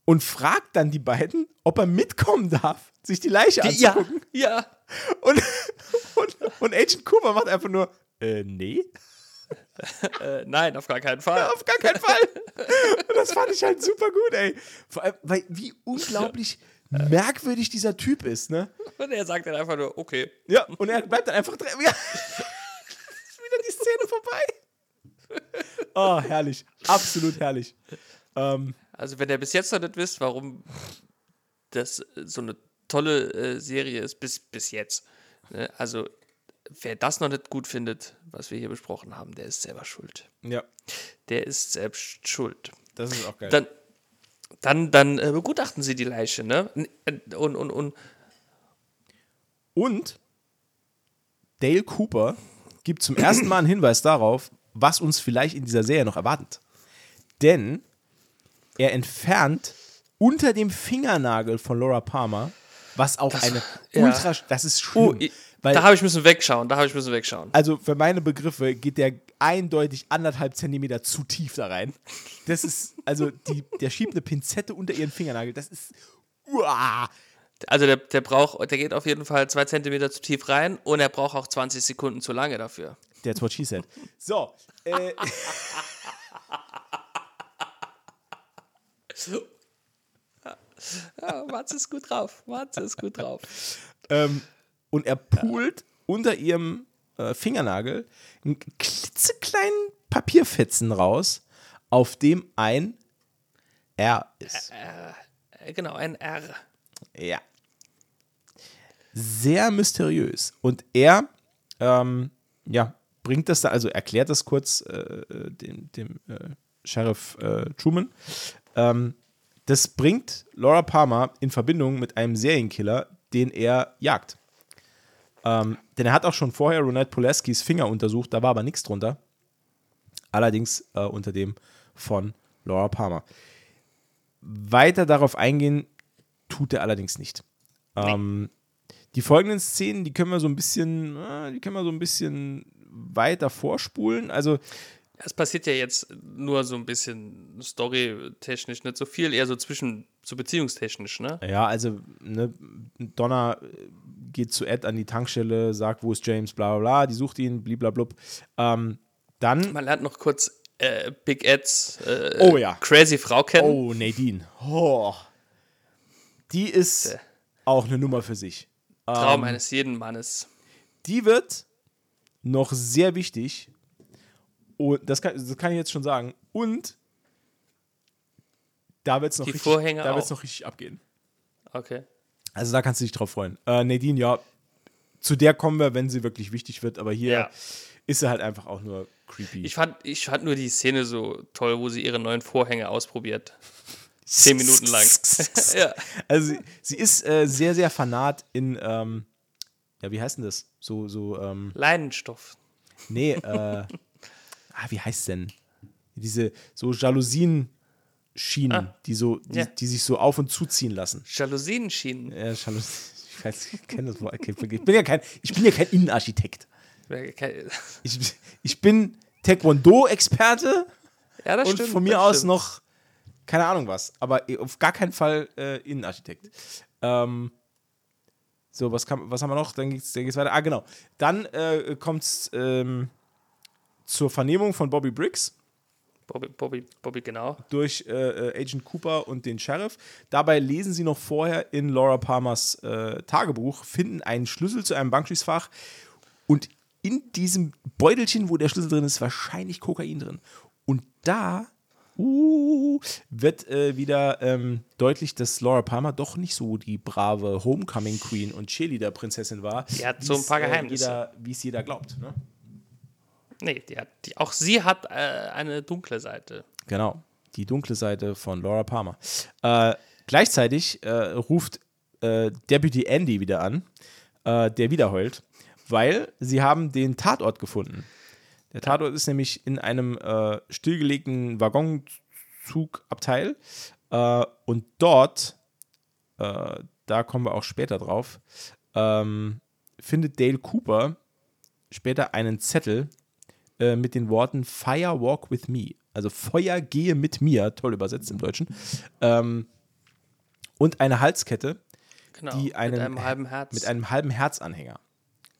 und fragt dann die beiden, ob er mitkommen darf, sich die Leiche ja, anzugucken. ja. Und, und, und Agent Cooper macht einfach nur, äh, nee. Äh, nein, auf gar keinen Fall. Auf gar keinen Fall. Und das fand ich halt super gut, ey. Vor allem, weil wie unglaublich merkwürdig dieser Typ ist, ne? Und er sagt dann einfach nur, okay. Ja, und er bleibt dann einfach drin. Ja. Wieder die Szene vorbei. Oh, herrlich. Absolut herrlich. Ähm, Also, wenn ihr bis jetzt noch nicht wisst, warum das so eine tolle äh, Serie ist, bis, bis jetzt. Ne? Also, wer das noch nicht gut findet, was wir hier besprochen haben, der ist selber schuld. ja, Der ist selbst schuld. das ist auch geil. Dann, dann, dann äh, begutachten sie die Leiche, ne? Und, und, und Und Dale Cooper gibt zum ersten Mal einen Hinweis darauf, was uns vielleicht in dieser Serie noch erwartet. Denn er entfernt unter dem Fingernagel von Laura Palmer, was auch eine ja. ultra, das ist schlimm, oh, weil da habe ich müssen wegschauen, da habe ich müssen wegschauen. also für meine Begriffe geht der eindeutig anderthalb Zentimeter zu tief da rein. Das ist, also die, der schiebt eine Pinzette unter ihren Fingernagel. Das ist, uah, Also der, der braucht, der geht auf jeden Fall zwei Zentimeter zu tief rein und er braucht auch 20 Sekunden zu lange dafür. that's what she said. So, äh, Ja, Matze ist gut drauf. Matze ist gut drauf. ähm, und er pult unter ihrem äh, Fingernagel einen klitzekleinen Papierfetzen raus, auf dem ein R ist. Äh, Genau, ein R. Ja. Sehr mysteriös. Und er, ähm, ja, bringt das da, also erklärt das kurz äh, äh, dem, dem äh, Sheriff äh, Truman. Ähm, das bringt Laura Palmer in Verbindung mit einem Serienkiller, den er jagt. Ähm, denn er hat auch schon vorher Ronette Poleskis Finger untersucht, da war aber nichts drunter. Allerdings äh, unter dem von Laura Palmer. Weiter darauf eingehen tut er allerdings nicht. Ähm, die folgenden Szenen, die können wir so ein bisschen, äh, die können wir so ein bisschen weiter vorspulen. Also Es passiert ja jetzt nur so ein bisschen storytechnisch, nicht so viel, eher so zwischen, so beziehungstechnisch, ne? Ja, also ne, Donna äh, geht zu Ed an die Tankstelle, sagt, wo ist James, bla bla bla, die sucht ihn, bliblablub. Ähm, dann, Man lernt noch kurz äh, Big Eds äh, Oh ja. crazy Frau kennen. oh, Nadine. Oh. Die ist Äh. auch eine Nummer für sich. Traum ähm, eines jeden Mannes. Die wird noch sehr wichtig. Und das kann, das kann ich jetzt schon sagen. Und da wird es noch, da richtig abgehen. Okay. Also da kannst du dich drauf freuen. Äh, Nadine, ja, zu der kommen wir, wenn sie wirklich wichtig wird, aber hier Ja. ist sie halt einfach auch nur creepy. Ich fand, ich fand nur die Szene so toll, wo sie ihre neuen Vorhänge ausprobiert. Zehn Minuten lang. ja. Also sie, sie ist äh, sehr, sehr fanat in, ähm, ja, wie heißt denn das? So, so, ähm, Leinenstoff. nee, äh, ah, wie heißt denn? Diese so Jalousien-Schienen, die, so, die, Ja. die sich so auf und zuziehen lassen. Jalousien-Schienen. Ja, Jalousien, ich weiß, ich kenne das Wort. Ich bin ja kein, ich bin ja kein Innenarchitekt. Ich, ich bin Taekwondo-Experte Ja, das und stimmt. von mir aus stimmt. noch, keine Ahnung was, aber auf gar keinen Fall äh, Innenarchitekt. Ähm, so, was, kam, was haben wir noch? Dann geht's, dann geht's weiter. Ah, genau. Dann äh, kommt es ähm, zur Vernehmung von Bobby Briggs Bobby, Bobby, Bobby, genau. durch äh, äh, Agent Cooper und den Sheriff. Dabei lesen sie noch vorher in Laura Palmers äh, Tagebuch, finden einen Schlüssel zu einem Bankschließfach und in diesem Beutelchen, wo der Schlüssel drin ist, wahrscheinlich Kokain drin. Und da uh, wird äh, wieder ähm, deutlich, dass Laura Palmer doch nicht so die brave Homecoming Queen und Cheerleader-Prinzessin war. Die hat so ein paar äh, Geheimnisse. jeder- Wie es jeder glaubt. Ne? Nee, die hat, die, auch sie hat äh, eine dunkle Seite. Genau, die dunkle Seite von Laura Palmer. Äh, gleichzeitig äh, ruft äh, Deputy Andy wieder an, äh, der wieder heult, weil sie haben den Tatort gefunden. Der Tatort ist nämlich in einem äh, stillgelegten Waggonzugabteil. Und dort, da kommen wir auch später drauf, ähm, findet Dale Cooper später einen Zettel äh, mit den Worten Fire Walk with Me. Also Feuer gehe mit mir, toll übersetzt im Deutschen. Ähm, und eine Halskette, Genau. die einen, mit einem halben Herz. Mit einem halben Herzanhänger.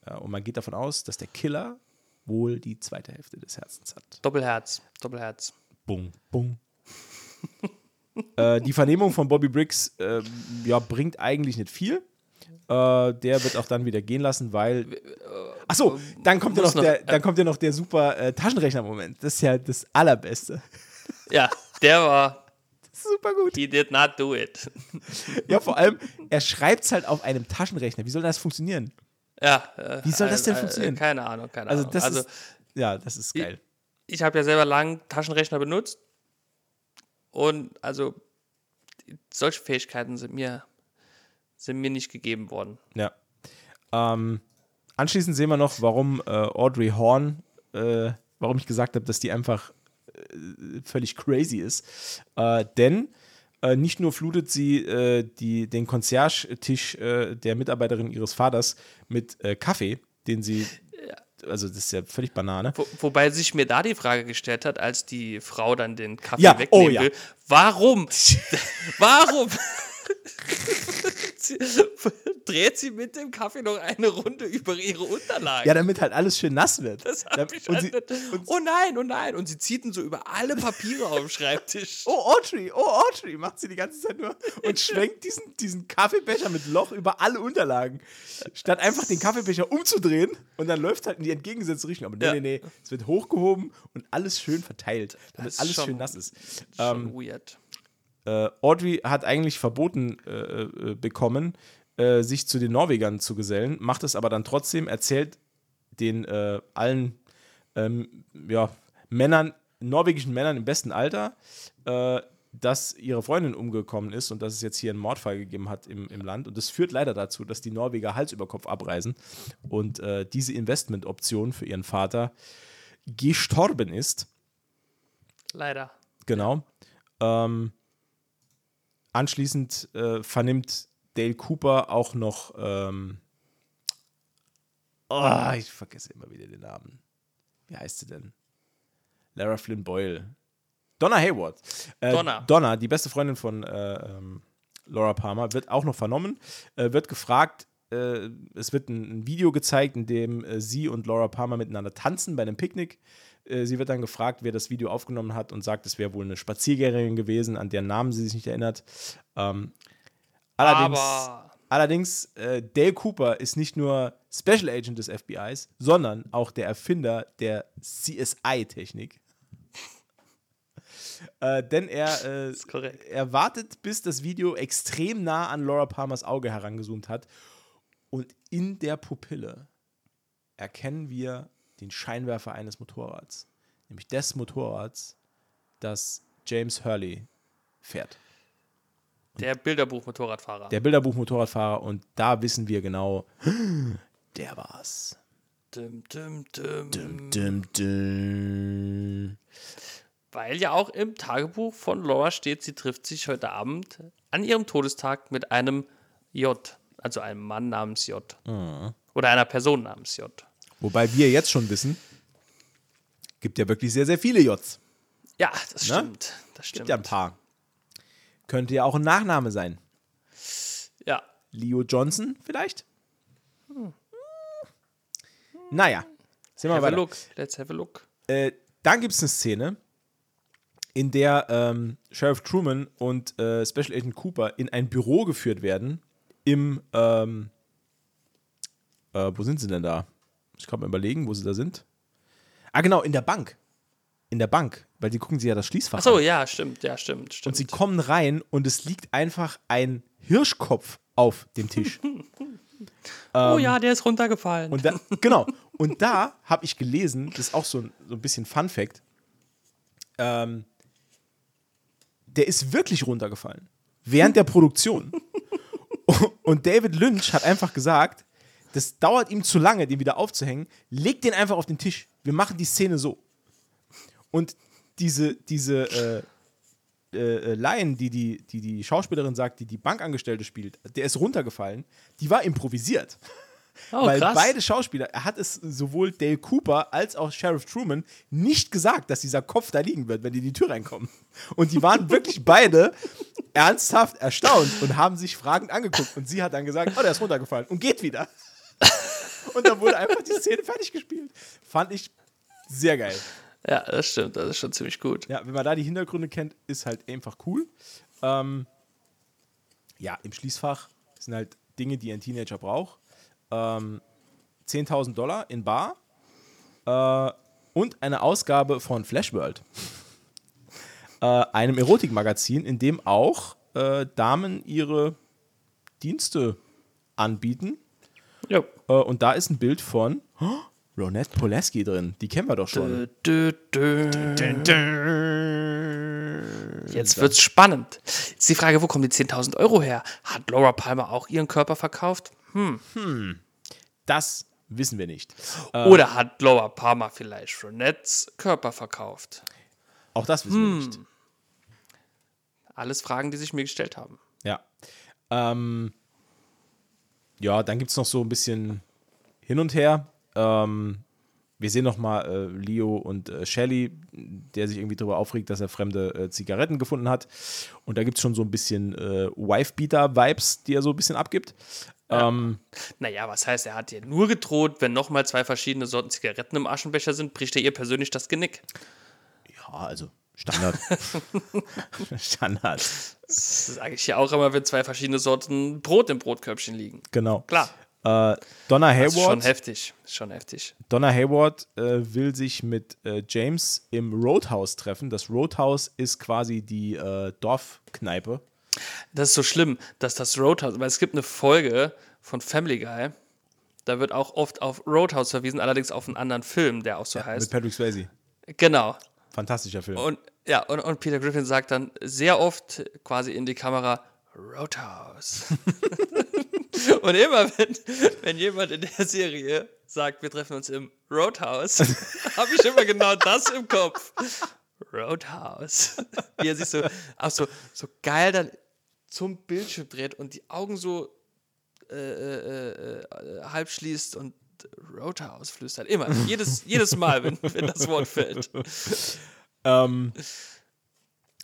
Äh, und man geht davon aus, dass der Killer wohl die zweite Hälfte des Herzens hat. Doppelherz. Doppelherz. Bung, bung. äh, die Vernehmung von Bobby Briggs äh, ja, bringt eigentlich nicht viel. Äh, der wird auch dann wieder gehen lassen, weil. Achso, dann kommt ja noch, noch- der, dann kommt ja noch der super äh, Taschenrechner-Moment. Das ist ja das Allerbeste. Ja, der war. Super gut. He did not do it. Ja, vor allem, er schreibt es halt auf einem Taschenrechner. Wie soll das funktionieren? Ja. Äh, Wie soll das denn äh, funktionieren? Äh, keine Ahnung, keine Also, Ahnung. das also, ist. Ja, das ist geil. ich habe ja selber lang Taschenrechner benutzt. Und also, solche Fähigkeiten sind mir, sind mir nicht gegeben worden. Ja. Ähm, anschließend sehen wir noch, warum äh, Audrey Horn, äh, warum ich gesagt habe, dass die einfach äh, völlig crazy ist. Äh, denn äh, nicht nur flutet sie äh, die, den Concierge-Tisch der Mitarbeiterin ihres Vaters mit Kaffee, den sie. Also, das ist ja völlig Banane. Wo, wobei sich mir da die Frage gestellt hat, als die Frau dann den Kaffee Ja, wegnehmen oh ja. will, warum? warum? dreht sie mit dem Kaffee noch eine Runde über ihre Unterlagen? Ja, damit halt alles schön nass wird. das Da- hab ich und halt sie, und, Oh nein, oh nein. Und sie zieht ihn so über alle Papiere auf dem Schreibtisch. Oh, Audrey, oh, Audrey, macht sie die ganze Zeit nur und schwenkt diesen, diesen Kaffeebecher mit Loch über alle Unterlagen. Statt einfach den Kaffeebecher umzudrehen und dann läuft halt in die entgegengesetzte Richtung. Aber nee, Ja. nee, nee, es wird hochgehoben und alles schön verteilt, damit alles schön nass ist. Schon weird. Äh, Audrey hat eigentlich verboten äh, äh, bekommen, äh, sich zu den Norwegern zu gesellen, macht es aber dann trotzdem, erzählt den äh, allen ähm, ja, Männern, norwegischen Männern im besten Alter, äh, dass ihre Freundin umgekommen ist und dass es jetzt hier einen Mordfall gegeben hat im, im Land. Und das führt leider dazu, dass die Norweger Hals über Kopf abreisen und äh, diese Investmentoption für ihren Vater gestorben ist. Leider. Genau. Ähm, anschließend äh, vernimmt Dale Cooper auch noch. Ähm, oh, ich vergesse immer wieder den Namen. Wie heißt sie denn? Lara Flynn Boyle. Donna Hayward. Äh, Donna. Donna, die beste Freundin von äh, ähm, Laura Palmer, wird auch noch vernommen. Äh, wird gefragt, äh, es wird ein, ein Video gezeigt, in dem äh, sie und Laura Palmer miteinander tanzen bei einem Picknick. Äh, sie wird dann gefragt, wer das Video aufgenommen hat und sagt, es wäre wohl eine Spaziergängerin gewesen, an deren Namen sie sich nicht erinnert. Ähm, allerdings, Aber allerdings äh, Dale Cooper ist nicht nur Special Agent des FBIs, sondern auch der Erfinder der CSI-Technik. äh, denn er, äh, er wartet, bis das Video extrem nah an Laura Palmers Auge herangezoomt hat. Und in der Pupille erkennen wir den Scheinwerfer eines Motorrads. Nämlich des Motorrads, das James Hurley fährt. der Bilderbuch-Motorradfahrer. Der Bilderbuch-Motorradfahrer. Und da wissen wir genau, der war's. Dum, dum, dum. Dum, dum. Weil ja auch im Tagebuch von Laura steht, sie trifft sich heute Abend an ihrem Todestag mit einem J, also einem Mann namens J. Mhm. Oder einer Person namens J. Wobei wir jetzt schon wissen, gibt ja wirklich sehr, sehr viele Js. Ja, das Ne? stimmt. Das stimmt. Gibt ja ein paar. Könnte ja auch ein Nachname sein. Ja. Leo Johnson vielleicht? Hm. Naja, sehen wir Have a weiter. look. Let's have a look. Äh, dann gibt es eine Szene, in der ähm, Sheriff Truman und äh, Special Agent Cooper in ein Büro geführt werden. Im, ähm, äh, wo sind sie denn da? Ich kann mal überlegen, wo sie da sind. Ah, genau, in der Bank. In der Bank, weil die gucken sich ja das Schließfach Achso, an. ja, stimmt, ja, stimmt, stimmt. Und sie kommen rein und es liegt einfach ein Hirschkopf auf dem Tisch. oh ja, der ist runtergefallen. Und da, genau. Und da habe ich gelesen, das ist auch so ein, so ein bisschen Fun Fact, ähm, der ist wirklich runtergefallen. Während der Produktion. Und David Lynch hat einfach gesagt, das dauert ihm zu lange, den wieder aufzuhängen. Legt den einfach auf den Tisch. Wir machen die Szene so. Und diese, diese äh, äh, Line, die die, die die Schauspielerin sagt, die die Bankangestellte spielt, der ist runtergefallen, die war improvisiert. Oh, Weil krass. beide Schauspieler, er hat es sowohl Dale Cooper als auch Sheriff Truman nicht gesagt, dass dieser Kopf da liegen wird, wenn die in die Tür reinkommen. Und die waren wirklich beide ernsthaft erstaunt und haben sich fragend angeguckt. Und sie hat dann gesagt, oh, der ist runtergefallen und geht wieder. Und dann wurde einfach die Szene fertig gespielt. Fand ich sehr geil. Ja, das stimmt. Das ist schon ziemlich gut. Ja, wenn man da die Hintergründe kennt, ist halt einfach cool. Ähm, ja, im Schließfach sind halt Dinge, die ein Teenager braucht. Ähm, 10.000 Dollar in Bar äh, und eine Ausgabe von Flashworld. äh, einem Erotikmagazin, in dem auch äh, Damen ihre Dienste anbieten. Ja. Äh, und da ist ein Bild von oh, Ronette Polaski drin. Die kennen wir doch schon. Dö, dö, dö. Jetzt wird's spannend. Jetzt die Frage, wo kommen die 10.000 Euro her? Hat Laura Palmer auch ihren Körper verkauft? Das wissen wir nicht. Äh, Oder hat Laura Palmer vielleicht Ronettes Körper verkauft? Auch das wissen wir nicht. Alles Fragen, die sich mir gestellt haben. Ja. Ähm, ja, dann gibt es noch so ein bisschen hin und her. Ähm, wir sehen noch mal äh, Leo und äh, Shelly, der sich irgendwie darüber aufregt, dass er fremde äh, Zigaretten gefunden hat. Und da gibt es schon so ein bisschen äh, Wife-Beater-Vibes, die er so ein bisschen abgibt. Ähm, Naja, was heißt, er hat ihr nur gedroht, wenn nochmal zwei verschiedene Sorten Zigaretten im Aschenbecher sind, bricht er ihr persönlich das Genick. ja, also Standard. Standard. Das sage ich ja auch immer, wenn zwei verschiedene Sorten Brot im Brotkörbchen liegen. Genau. Klar. Äh, Donna Das ist schon Hayward. heftig. Ist schon heftig. Donna Hayward äh, will sich mit äh, James im Roadhouse treffen. Das Roadhouse ist quasi die äh, Dorfkneipe. Das ist so schlimm, dass das Roadhouse, weil es gibt eine Folge von Family Guy, da wird auch oft auf Roadhouse verwiesen, allerdings auf einen anderen Film, der auch so Mit heißt. Patrick Swayze. Genau. Fantastischer Film. Und ja, und, und Peter Griffin sagt dann sehr oft quasi in die Kamera Roadhouse. und immer wenn, wenn jemand in der Serie sagt, wir treffen uns im Roadhouse, habe ich immer genau das im Kopf. Roadhouse. Wie er sich so, auch so, so geil dann zum Bildschirm dreht und die Augen so äh, äh, äh, halb schließt und Roadhouse flüstert. Immer. Jedes, jedes Mal, wenn, wenn das Wort fällt. Ähm,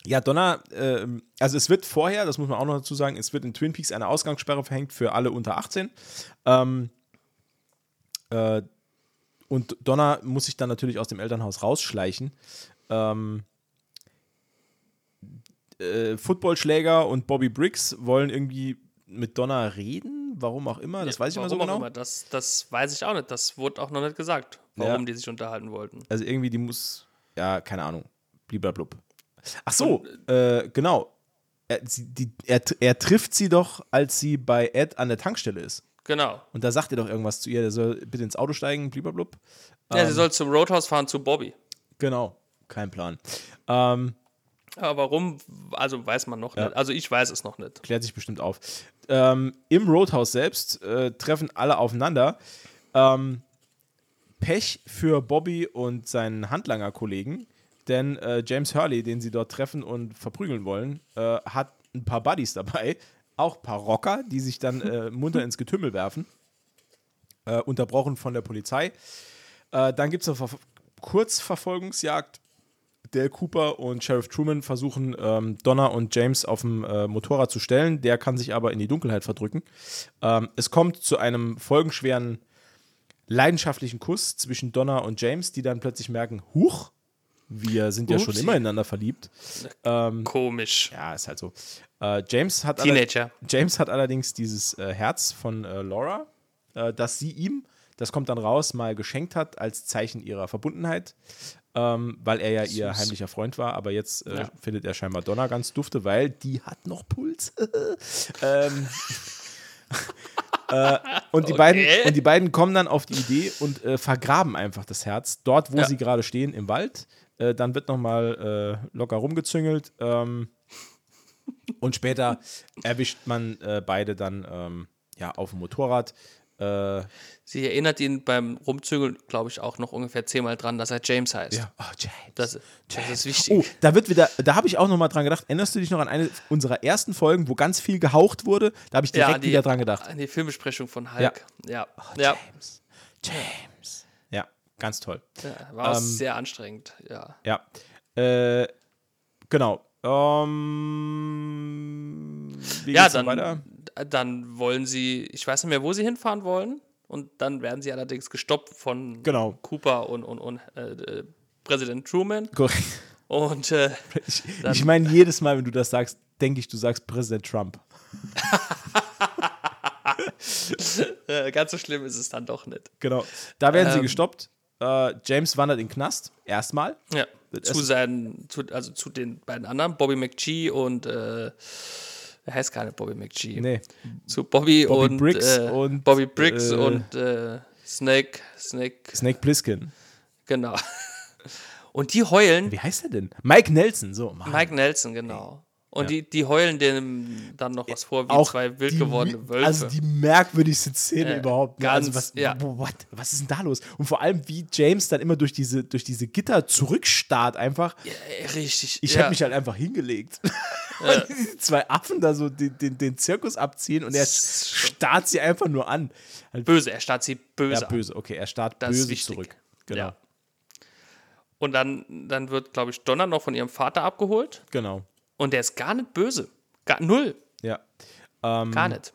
ja, Donna, ähm, also es wird vorher, das muss man auch noch dazu sagen, es wird in Twin Peaks eine Ausgangssperre verhängt für alle unter 18. Ähm, äh, und Donna muss sich dann natürlich aus dem Elternhaus rausschleichen. Ähm, äh, Footballschläger und Bobby Briggs wollen irgendwie mit Donna reden, warum auch immer, das weiß ich immer so genau. Immer. Das, das weiß ich auch nicht. Das wurde auch noch nicht gesagt, warum Ja. die sich unterhalten wollten. Also irgendwie, die muss, ja, keine Ahnung, bliblablub. Ach so, äh, genau. Er, die, er, er trifft sie doch, als sie bei Ed an der Tankstelle ist. Genau. Und da sagt er doch irgendwas zu ihr, der soll bitte ins Auto steigen, bliblablub. Ja, Ähm. sie soll zum Roadhouse fahren zu Bobby. Genau, kein Plan. Ähm, Aber warum, also weiß man noch Ja. nicht. Also ich weiß es noch nicht. klärt sich bestimmt auf. Ähm, Im Roadhouse selbst äh, treffen alle aufeinander. Ähm, Pech für Bobby und seinen Handlanger-Kollegen, denn äh, James Hurley, den sie dort treffen und verprügeln wollen, äh, hat ein paar Buddies dabei, auch ein paar Rocker, die sich dann äh, munter ins Getümmel werfen, äh, unterbrochen von der Polizei. Äh, dann gibt es eine Ver Kurzverfolgungsjagd. Dale Cooper und Sheriff Truman versuchen, ähm, Donna und James auf dem äh, Motorrad zu stellen. Der kann sich aber in die Dunkelheit verdrücken. Ähm, es kommt zu einem folgenschweren, leidenschaftlichen Kuss zwischen Donna und James, die dann plötzlich merken, huch, wir sind ja schon immer ineinander verliebt. Ähm, Komisch. ja, ist halt so. Äh, James, hat Teenager. James hat allerdings dieses äh, Herz von äh, Laura, äh, das sie ihm, das kommt dann raus, mal geschenkt hat als Zeichen ihrer Verbundenheit, ähm, weil er ja ihr Süß. heimlicher Freund war. Aber jetzt äh, Ja. findet er scheinbar Donna ganz dufte, weil die hat noch Puls. ähm, äh, und, die Okay. beiden, und die beiden kommen dann auf die Idee und äh, vergraben einfach das Herz dort, wo Ja. sie gerade stehen, im Wald. Äh, dann wird nochmal äh, locker rumgezüngelt. Ähm, und später erwischt man äh, beide dann ähm, ja, auf dem Motorrad. Äh, Sie erinnert ihn beim Rumzügeln, glaube ich, auch noch ungefähr zehnmal dran, dass er James heißt. ja, oh, James. Das, das ist Oh, wichtig. da wird wieder, da habe ich auch noch mal dran gedacht. Erinnerst du dich noch an eine unserer ersten Folgen, wo ganz viel gehaucht wurde? Da habe ich direkt an die, wieder dran gedacht. An die Filmbesprechung von Hulk. Ja. Ja. James. James. Ja, ganz toll. ja. War Ähm, sehr anstrengend. Ja. Ja. Äh, genau. Ähm, wie Ja, dann, weiter? dann wollen sie, ich weiß nicht mehr, wo sie hinfahren wollen. Und dann werden sie allerdings gestoppt von Genau. Cooper und, und, und äh, äh, Präsident Truman. Korrekt. Und äh, Ich, ich meine, jedes Mal, wenn du das sagst, denke ich, du sagst Präsident Trump. äh, ganz so schlimm ist es dann doch nicht. Genau. Da werden sie Ähm. gestoppt. Äh, James wandert in den Knast. Erstmal. Ja, zu seinen, zu, also zu den beiden anderen, Bobby McGee und äh, er heißt gar nicht Bobby McGee. Nee. Zu Bobby, Bobby und, Briggs äh, und, Bobby Briggs äh, und äh, Snake, Snake, Snake Plissken. genau. Und die heulen, Wie heißt er denn? Mike Nelson. So. Mann. Mike Nelson, genau. Und Ja. die, die heulen dem dann noch was vor, wie auch zwei wild die gewordene Wölfe. Also die merkwürdigste Szene Ja, überhaupt. Ne? Also ganz, was, ja. what? was ist denn da los? Und vor allem, wie James dann immer durch diese, durch diese Gitter zurückstarrt einfach. Richtig. Ich hätte mich halt einfach hingelegt. Weil diese zwei Affen da so den, den, den Zirkus abziehen und er starrt sie einfach nur an. Halt, böse, er starrt sie böse. ja, böse, okay, er starrt Das böse zurück. Genau. Und dann, dann wird, glaube ich, Donner noch von ihrem Vater abgeholt. Genau. Und der ist gar nicht böse. Gar null. Ja. Ähm, Gar nicht.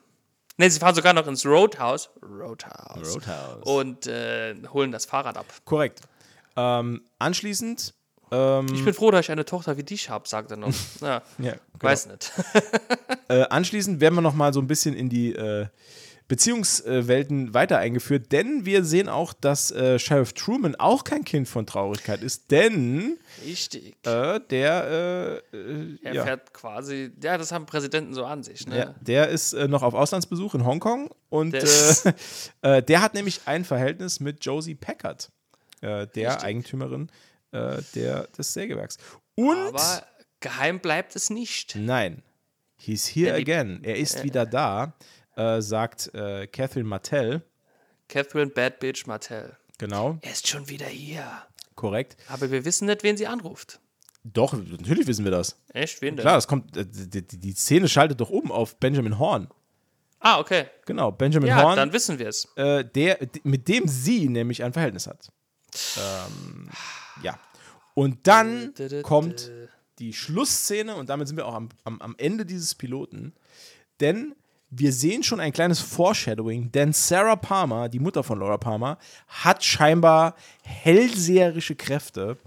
Ne, sie fahren sogar noch ins Roadhouse. Roadhouse. Roadhouse. Und äh, holen das Fahrrad ab. Korrekt. Ähm, anschließend. Ähm, Ich bin froh, dass ich eine Tochter wie dich habe, sagt er noch. Ja, ja, genau. weiß nicht. Äh, anschließend werden wir noch mal so ein bisschen in die äh, Beziehungswelten weiter eingeführt, denn wir sehen auch, dass äh, Sheriff Truman auch kein Kind von Traurigkeit ist, denn Richtig. äh, der, äh, äh, er ja, fährt quasi, ja, das haben Präsidenten so an sich. Ne? ja, der ist äh, noch auf Auslandsbesuch in Hongkong und Der äh, der hat nämlich ein Verhältnis mit Josie Packard, der Richtig. Eigentümerin der, des Sägewerks. Und Aber geheim bleibt es nicht. Nein. He's here again. Er ist wieder da, äh, sagt äh, Catherine Martell. Catherine Bad Bitch Martell. Genau, Er ist schon wieder hier. korrekt. Aber wir wissen nicht, wen sie anruft. Doch, natürlich wissen wir das. Echt? Wen denn? Klar, das kommt, äh, die, die, Szene schaltet doch oben auf Benjamin Horn. Ah, okay. Genau, Benjamin Ja, Horn, dann wissen wir es. äh, der, mit dem sie nämlich ein Verhältnis hat. Ähm, ja. Und dann kommt die Schlussszene und damit sind wir auch am, am, am Ende dieses Piloten. Denn wir sehen schon ein kleines Foreshadowing, denn Sarah Palmer, die Mutter von Laura Palmer, hat scheinbar hellseherische Kräfte,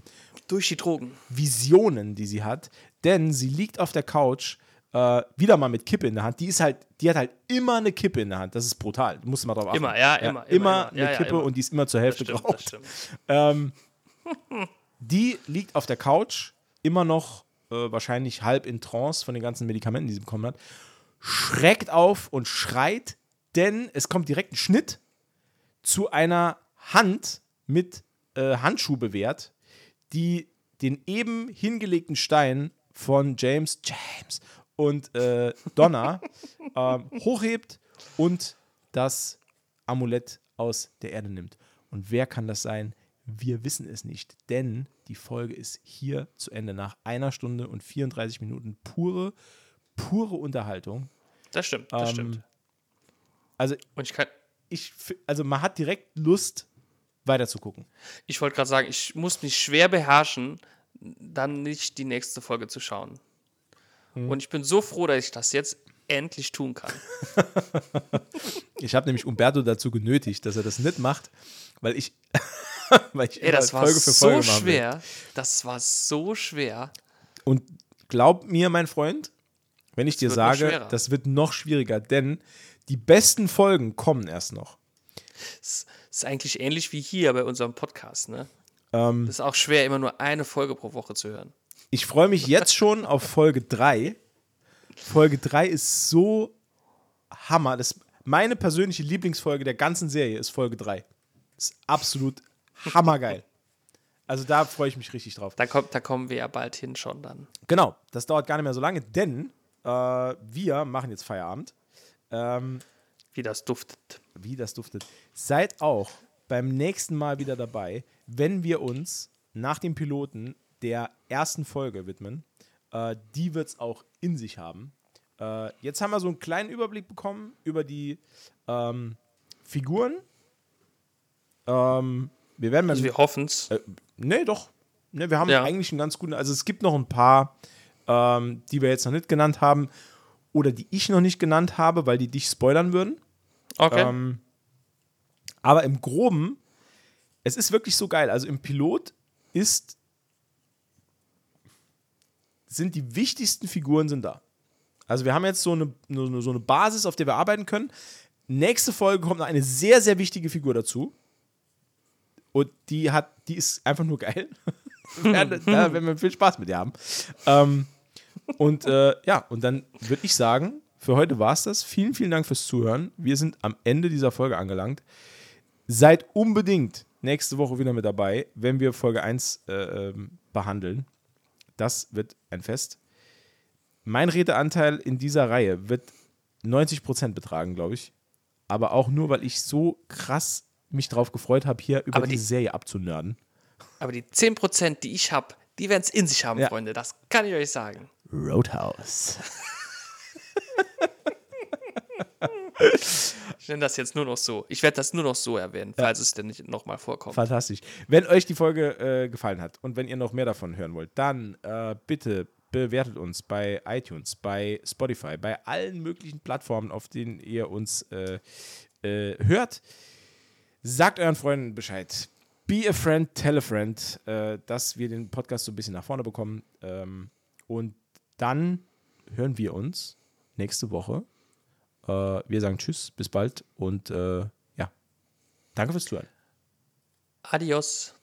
Durch die Drogen. Visionen, die sie hat, denn sie liegt auf der Couch, äh, wieder mal mit Kippe in der Hand. Die ist halt, die hat halt immer eine Kippe in der Hand. Das ist brutal. Du musst mal drauf achten. Immer, ja, immer, immer, Immer, immer. eine Ja, ja, Kippe immer. und die ist immer zur Hälfte Stimmt, das geraucht. stimmt. Ähm, die liegt auf der Couch, immer noch äh, wahrscheinlich halb in Trance von den ganzen Medikamenten, die sie bekommen hat, schreckt auf und schreit, denn es kommt direkt ein Schnitt zu einer Hand mit äh, Handschuh bewehrt, die den eben hingelegten Stein von James, James und äh, Donna ähm, hochhebt und das Amulett aus der Erde nimmt. Und wer kann das sein? Wir wissen es nicht, denn die Folge ist hier zu Ende nach einer Stunde und 34 Minuten pure, pure Unterhaltung. Das stimmt, das Ähm, stimmt. Also Und ich kann, ich, also man hat direkt Lust, weiterzugucken. ich wollte gerade sagen, ich muss mich schwer beherrschen, dann nicht die nächste Folge zu schauen. Hm. Und ich bin so froh, dass ich das jetzt endlich tun kann. Ich habe nämlich Umberto dazu genötigt, dass er das nicht macht, weil ich, weil ich Ey, das war Folge für so Folge will. schwer. Das war so schwer. Und glaub mir, mein Freund, wenn ich dir wird noch sage, das wird noch schwieriger, denn die besten Folgen kommen erst noch. Das ist eigentlich ähnlich wie hier bei unserem Podcast, ne? Ähm, Das ist auch schwer, immer nur eine Folge pro Woche zu hören. ich freue mich jetzt schon auf Folge 3. Folge 3 ist so Hammer. Das, meine persönliche Lieblingsfolge der ganzen Serie ist Folge 3. Ist absolut hammergeil. Also da freue ich mich richtig drauf. Da, kommt, da kommen wir ja bald hin schon dann. Genau, das dauert gar nicht mehr so lange, denn äh, wir machen jetzt Feierabend. Ähm, Wie das duftet. wie das duftet. Seid auch beim nächsten Mal wieder dabei, wenn wir uns nach dem Piloten der ersten Folge widmen. Äh, die wird es auch in sich haben. Äh, jetzt haben wir so einen kleinen Überblick bekommen über die ähm, Figuren. Ähm, wir werden Also wir hoffen es. äh, nee, doch. Nee, wir haben Ja. eigentlich einen ganz guten. Also es gibt noch ein paar, ähm, die wir jetzt noch nicht genannt haben oder die ich noch nicht genannt habe, weil die dich spoilern würden. Okay. Ähm, aber im Groben, es ist wirklich so geil. Also im Pilot ist sind die wichtigsten Figuren sind da. Also wir haben jetzt so eine, so eine Basis, auf der wir arbeiten können. Nächste Folge kommt noch eine sehr, sehr wichtige Figur dazu. Und die hat, die ist einfach nur geil. da da werden wir viel Spaß mit ihr haben. Ähm, und äh, ja, und dann würde ich sagen, für heute war es das. Vielen, vielen Dank fürs Zuhören. Wir sind am Ende dieser Folge angelangt. Seid unbedingt nächste Woche wieder mit dabei, wenn wir Folge 1 äh, ähm, behandeln. Das wird ein Fest. Mein Redeanteil in dieser Reihe wird 90% betragen, glaube ich. Aber auch nur, weil ich so krass mich drauf gefreut habe, hier über die- diese Serie abzunörden. Aber die 10%, die ich habe, die werden es in sich haben, Ja. Freunde. Das kann ich euch sagen. Roadhouse. Ich nenne das jetzt nur noch so. Ich werde das nur noch so erwähnen, falls es denn nicht nochmal vorkommt. Fantastisch. Wenn euch die Folge äh, gefallen hat und wenn ihr noch mehr davon hören wollt, dann äh, bitte bewertet uns bei iTunes, bei Spotify, bei allen möglichen Plattformen, auf denen ihr uns äh, äh, hört. Sagt euren Freunden Bescheid. Be a friend, tell a friend, äh, dass wir den Podcast so ein bisschen nach vorne bekommen. Ähm, und dann hören wir uns nächste Woche. Äh, wir sagen Tschüss, bis bald und äh, ja, danke fürs Zuhören. Adios.